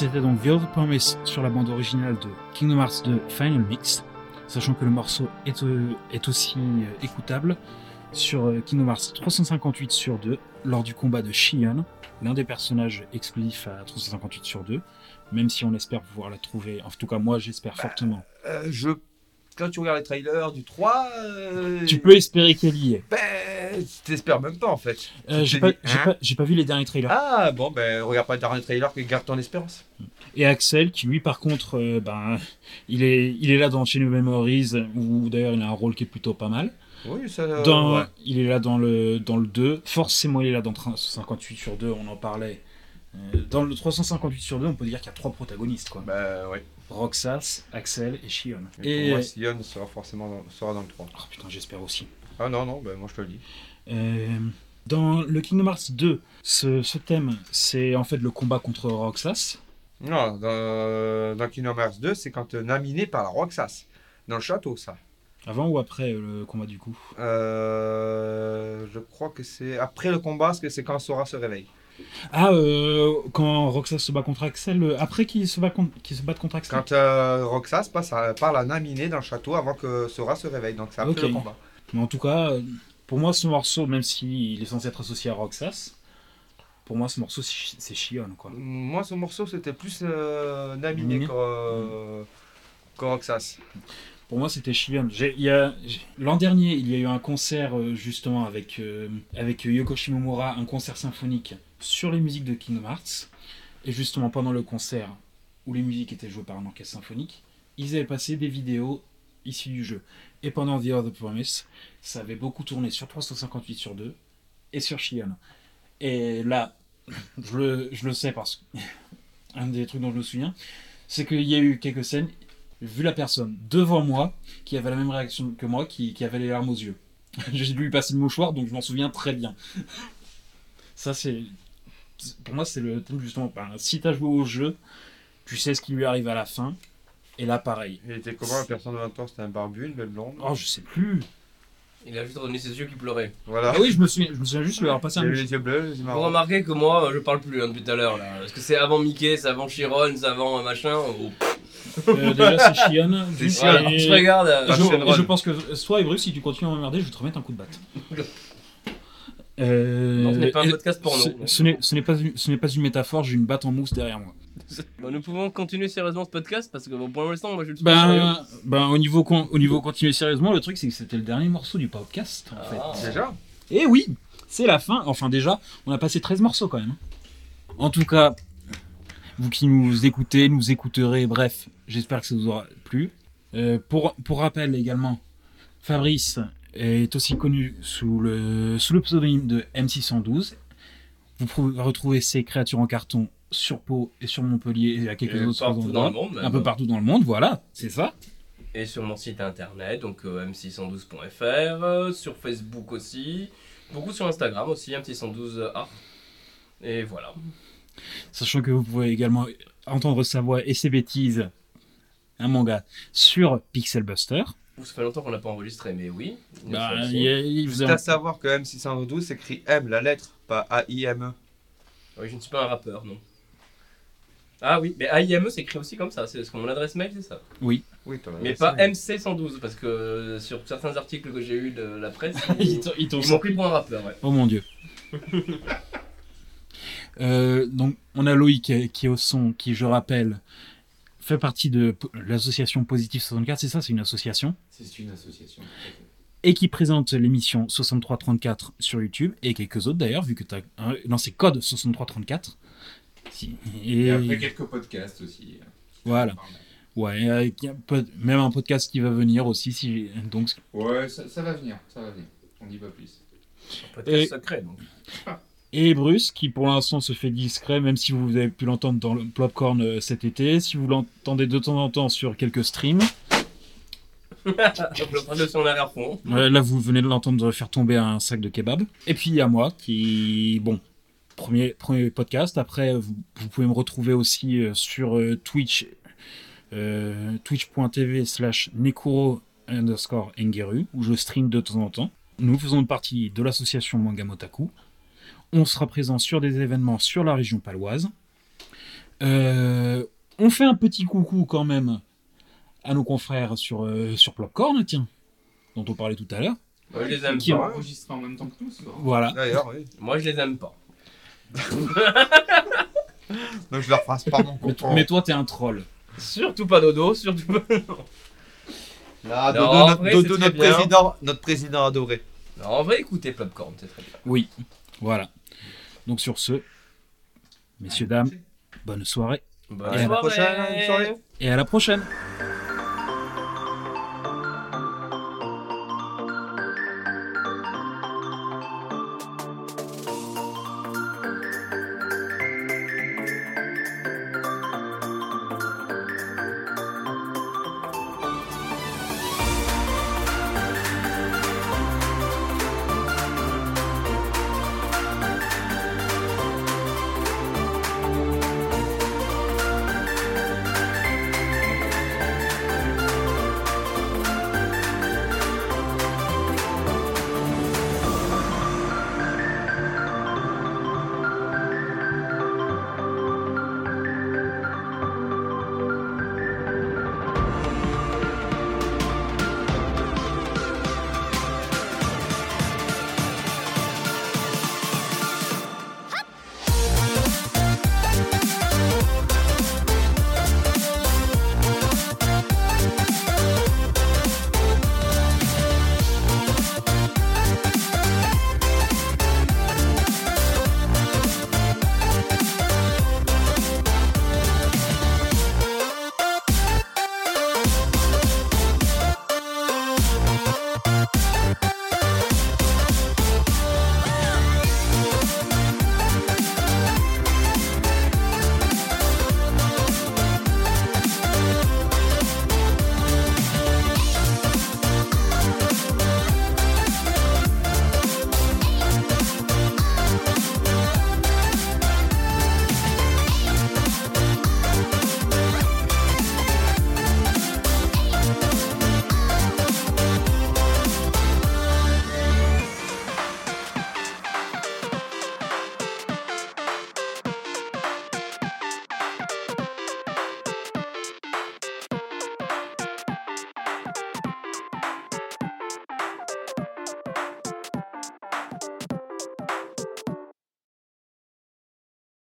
C'était donc The Other Promise sur la bande originale de Kingdom Hearts 2 Final Mix, sachant que le morceau est, euh, est aussi euh, écoutable sur euh, Kingdom Hearts 358 sur 2 lors du combat de Shion, l'un des personnages exclusifs à 358 sur 2, même si on espère pouvoir la trouver, en tout cas moi j'espère fortement. Euh, je... Quand tu regardes les trailers du 3, euh, Tu peux espérer qu'elle y est. ben, t'espères même pas en fait. Euh, j'ai pas, hein pas, j'ai pas vu les derniers trailers. Ah bon, ben regarde pas le dernier trailer que garde ton espérance. Et Axel, qui lui, par contre, euh, ben, il est, il est là dans Chain of Memories, où d'ailleurs il a un rôle qui est plutôt pas mal. Oui, ça. Dans, ouais. Il est là dans le, dans le 2. Forcément, il est là dans 358 sur 2, on en parlait. Dans le 358 sur 2, on peut dire qu'il y a trois protagonistes. Quoi. Bah ouais. Roxas, Axel et Shion. Et Et, pour moi, Sion sera forcément dans, sera dans le 3. Oh, putain, j'espère aussi. Ah non, non, ben moi je te le dis. Euh, dans le Kingdom Hearts 2, ce, ce thème, c'est en fait le combat contre Roxas. Non, dans, dans Kingdom Hearts 2, c'est quand euh, Naminé par la Roxas. Dans le château, ça. Avant ou après euh, le combat du coup? Euh, je crois que c'est après le combat, parce que c'est quand Sora se réveille. Ah, euh, quand Roxas se bat contre Axel, euh, après qu'il se, bat contre, qu'il se batte contre Axel Quand euh, Roxas passe à, parle à Naminé dans le château avant que Sora se réveille. Donc c'est après Ok. le combat. Mais en tout cas, pour moi, ce morceau, même s'il est censé être associé à Roxas, pour moi, ce morceau, c'est Shion, quoi. Moi, ce morceau, c'était plus euh, Naminé que Roxas. Pour moi, c'était j'ai- L'an dernier, il y a eu un concert, euh, justement, avec, euh, avec Yoko Shimomura, un concert symphonique sur les musiques de Kingdom Hearts. Et justement, pendant le concert, où les musiques étaient jouées par un orchestre symphonique, ils avaient passé des vidéos issues du jeu. Et pendant The Other Promise, ça avait beaucoup tourné sur 358 sur 2 et sur Shion. Et là, je le, je le sais parce que un des trucs dont je me souviens, c'est qu'il y a eu quelques scènes, vu la personne devant moi qui avait la même réaction que moi, qui, qui avait les larmes aux yeux. J'ai dû lui passer le mouchoir, donc je m'en souviens très bien. Ça, c'est. Pour moi, c'est le thème justement. ben, si t'as joué au jeu, tu sais ce qui lui arrive à la fin. Et là, pareil. Il était comment la personne devant toi? C'était un barbu, une belle blonde? Oh, je sais plus. Il a juste retenu ses yeux qui pleuraient. Voilà. Ah oui, je me souviens, je me souviens juste de lui avoir passé Il un avait mouchoir. les yeux bleus, Vous remarquez que moi, je parle plus hein, depuis tout à l'heure là. Parce que c'est avant Mickey, c'est avant Chiron, c'est avant euh, machin. oh. Euh, déjà, c'est Chion. C'est et- je regarde. et euh, je, je pense que soit et Bruce, si tu continues à m'emmerder, je vais te remettre un coup de batte. Euh, Non, ce n'est pas un et- podcast porno. Ce, ce n'est ce n'est pas, une- ce n'est pas une métaphore, j'ai une batte en mousse derrière moi. Bon, nous pouvons continuer sérieusement ce podcast parce que bon, pour l'instant, moi je le suis pas sérieux. Ben, ben au, niveau con- au niveau continuer sérieusement, le truc c'est que c'était le dernier morceau du podcast en fait. Ah. Déjà? Et oui, c'est la fin. Enfin déjà, on a passé 13 morceaux quand même. En tout cas, vous qui nous écoutez, nous écouterez, bref, j'espère que ça vous aura plu. Euh, pour, pour rappel également, Fabrice est aussi connu sous le, sous le pseudonyme de M612. Vous pouvez retrouver ses créatures en carton sur Pau et sur Montpellier et à quelques Et autres partout endroits. dans le monde. même. Un peu partout dans le monde, voilà, c'est ça. Et sur mon site internet, donc euh, m612.fr, euh, sur Facebook aussi, beaucoup sur Instagram aussi, m612art. Et voilà. Sachant que vous pouvez également entendre sa voix et ses bêtises, un manga, sur Pixel Buster. Ça fait longtemps qu'on n'a pas enregistré, mais oui. Bah, il y a- il Juste faisait un- à savoir que M612 s'écrit M, la lettre, pas A-I-M-E. Oui, je ne suis pas un rappeur, non. Ah oui, mais AIME s'écrit aussi comme ça, c'est que mon adresse mail c'est ça. Oui, toi, Mais pas c'est- MC112, parce que euh, sur certains articles que j'ai eu de la presse, Ils ils, t'ont- ils t'ont ils m'ont pris pour un rappeur, ouais. Oh mon dieu. Euh, donc, on a Loïc qui est au son, qui, je rappelle, fait partie de l'association Positif 64, c'est ça, c'est une association, C'est une association. et qui présente l'émission 6334 sur YouTube, et quelques autres d'ailleurs, vu que tu as. Non, c'est Code 6334. Si- Et, Et, après quelques podcasts aussi. Voilà. Ouais, un même un podcast qui va venir aussi. Si, donc, Ouais, ça, ça va venir, ça va venir. On dit pas plus. Un podcast Et- secret, donc. Et Bruce, qui pour l'instant se fait discret, même si vous avez pu l'entendre dans le Popcorn euh, cet été, si vous l'entendez de temps en temps sur quelques streams, Donc le train de son arrière-fond. euh, là vous venez de l'entendre faire tomber un sac de kebab. Et puis il y a moi qui, bon, premier, premier podcast. Après, vous, vous pouvez me retrouver aussi euh, sur euh, Twitch, euh, twitch.tv slash nekuro underscore engeru, où je stream de temps en temps. Nous faisons partie de l'association Mangamotaku. On sera présent sur des événements sur la région paloise. Euh, on fait un petit coucou quand même à nos confrères sur, euh, sur Popcorn, tiens, dont on parlait tout à l'heure. Moi je les aime Qui Qui ont pas. enregistré en même temps que nous. Voilà. D'ailleurs, oui. Moi je les aime pas. Donc je leur fasse pas mon Mais, compte. mais toi, t'es un troll. Surtout pas Dodo, surtout pas. Là, Non, Dodo, en notre, vrai, Dodo, c'est très notre bien. président, notre président adoré. Non, en vrai, écoutez Popcorn, c'est très bien. Oui. Voilà. Donc sur ce, messieurs, dames, bonne soirée Bonne Et à la prochaine soirée. et à la prochaine.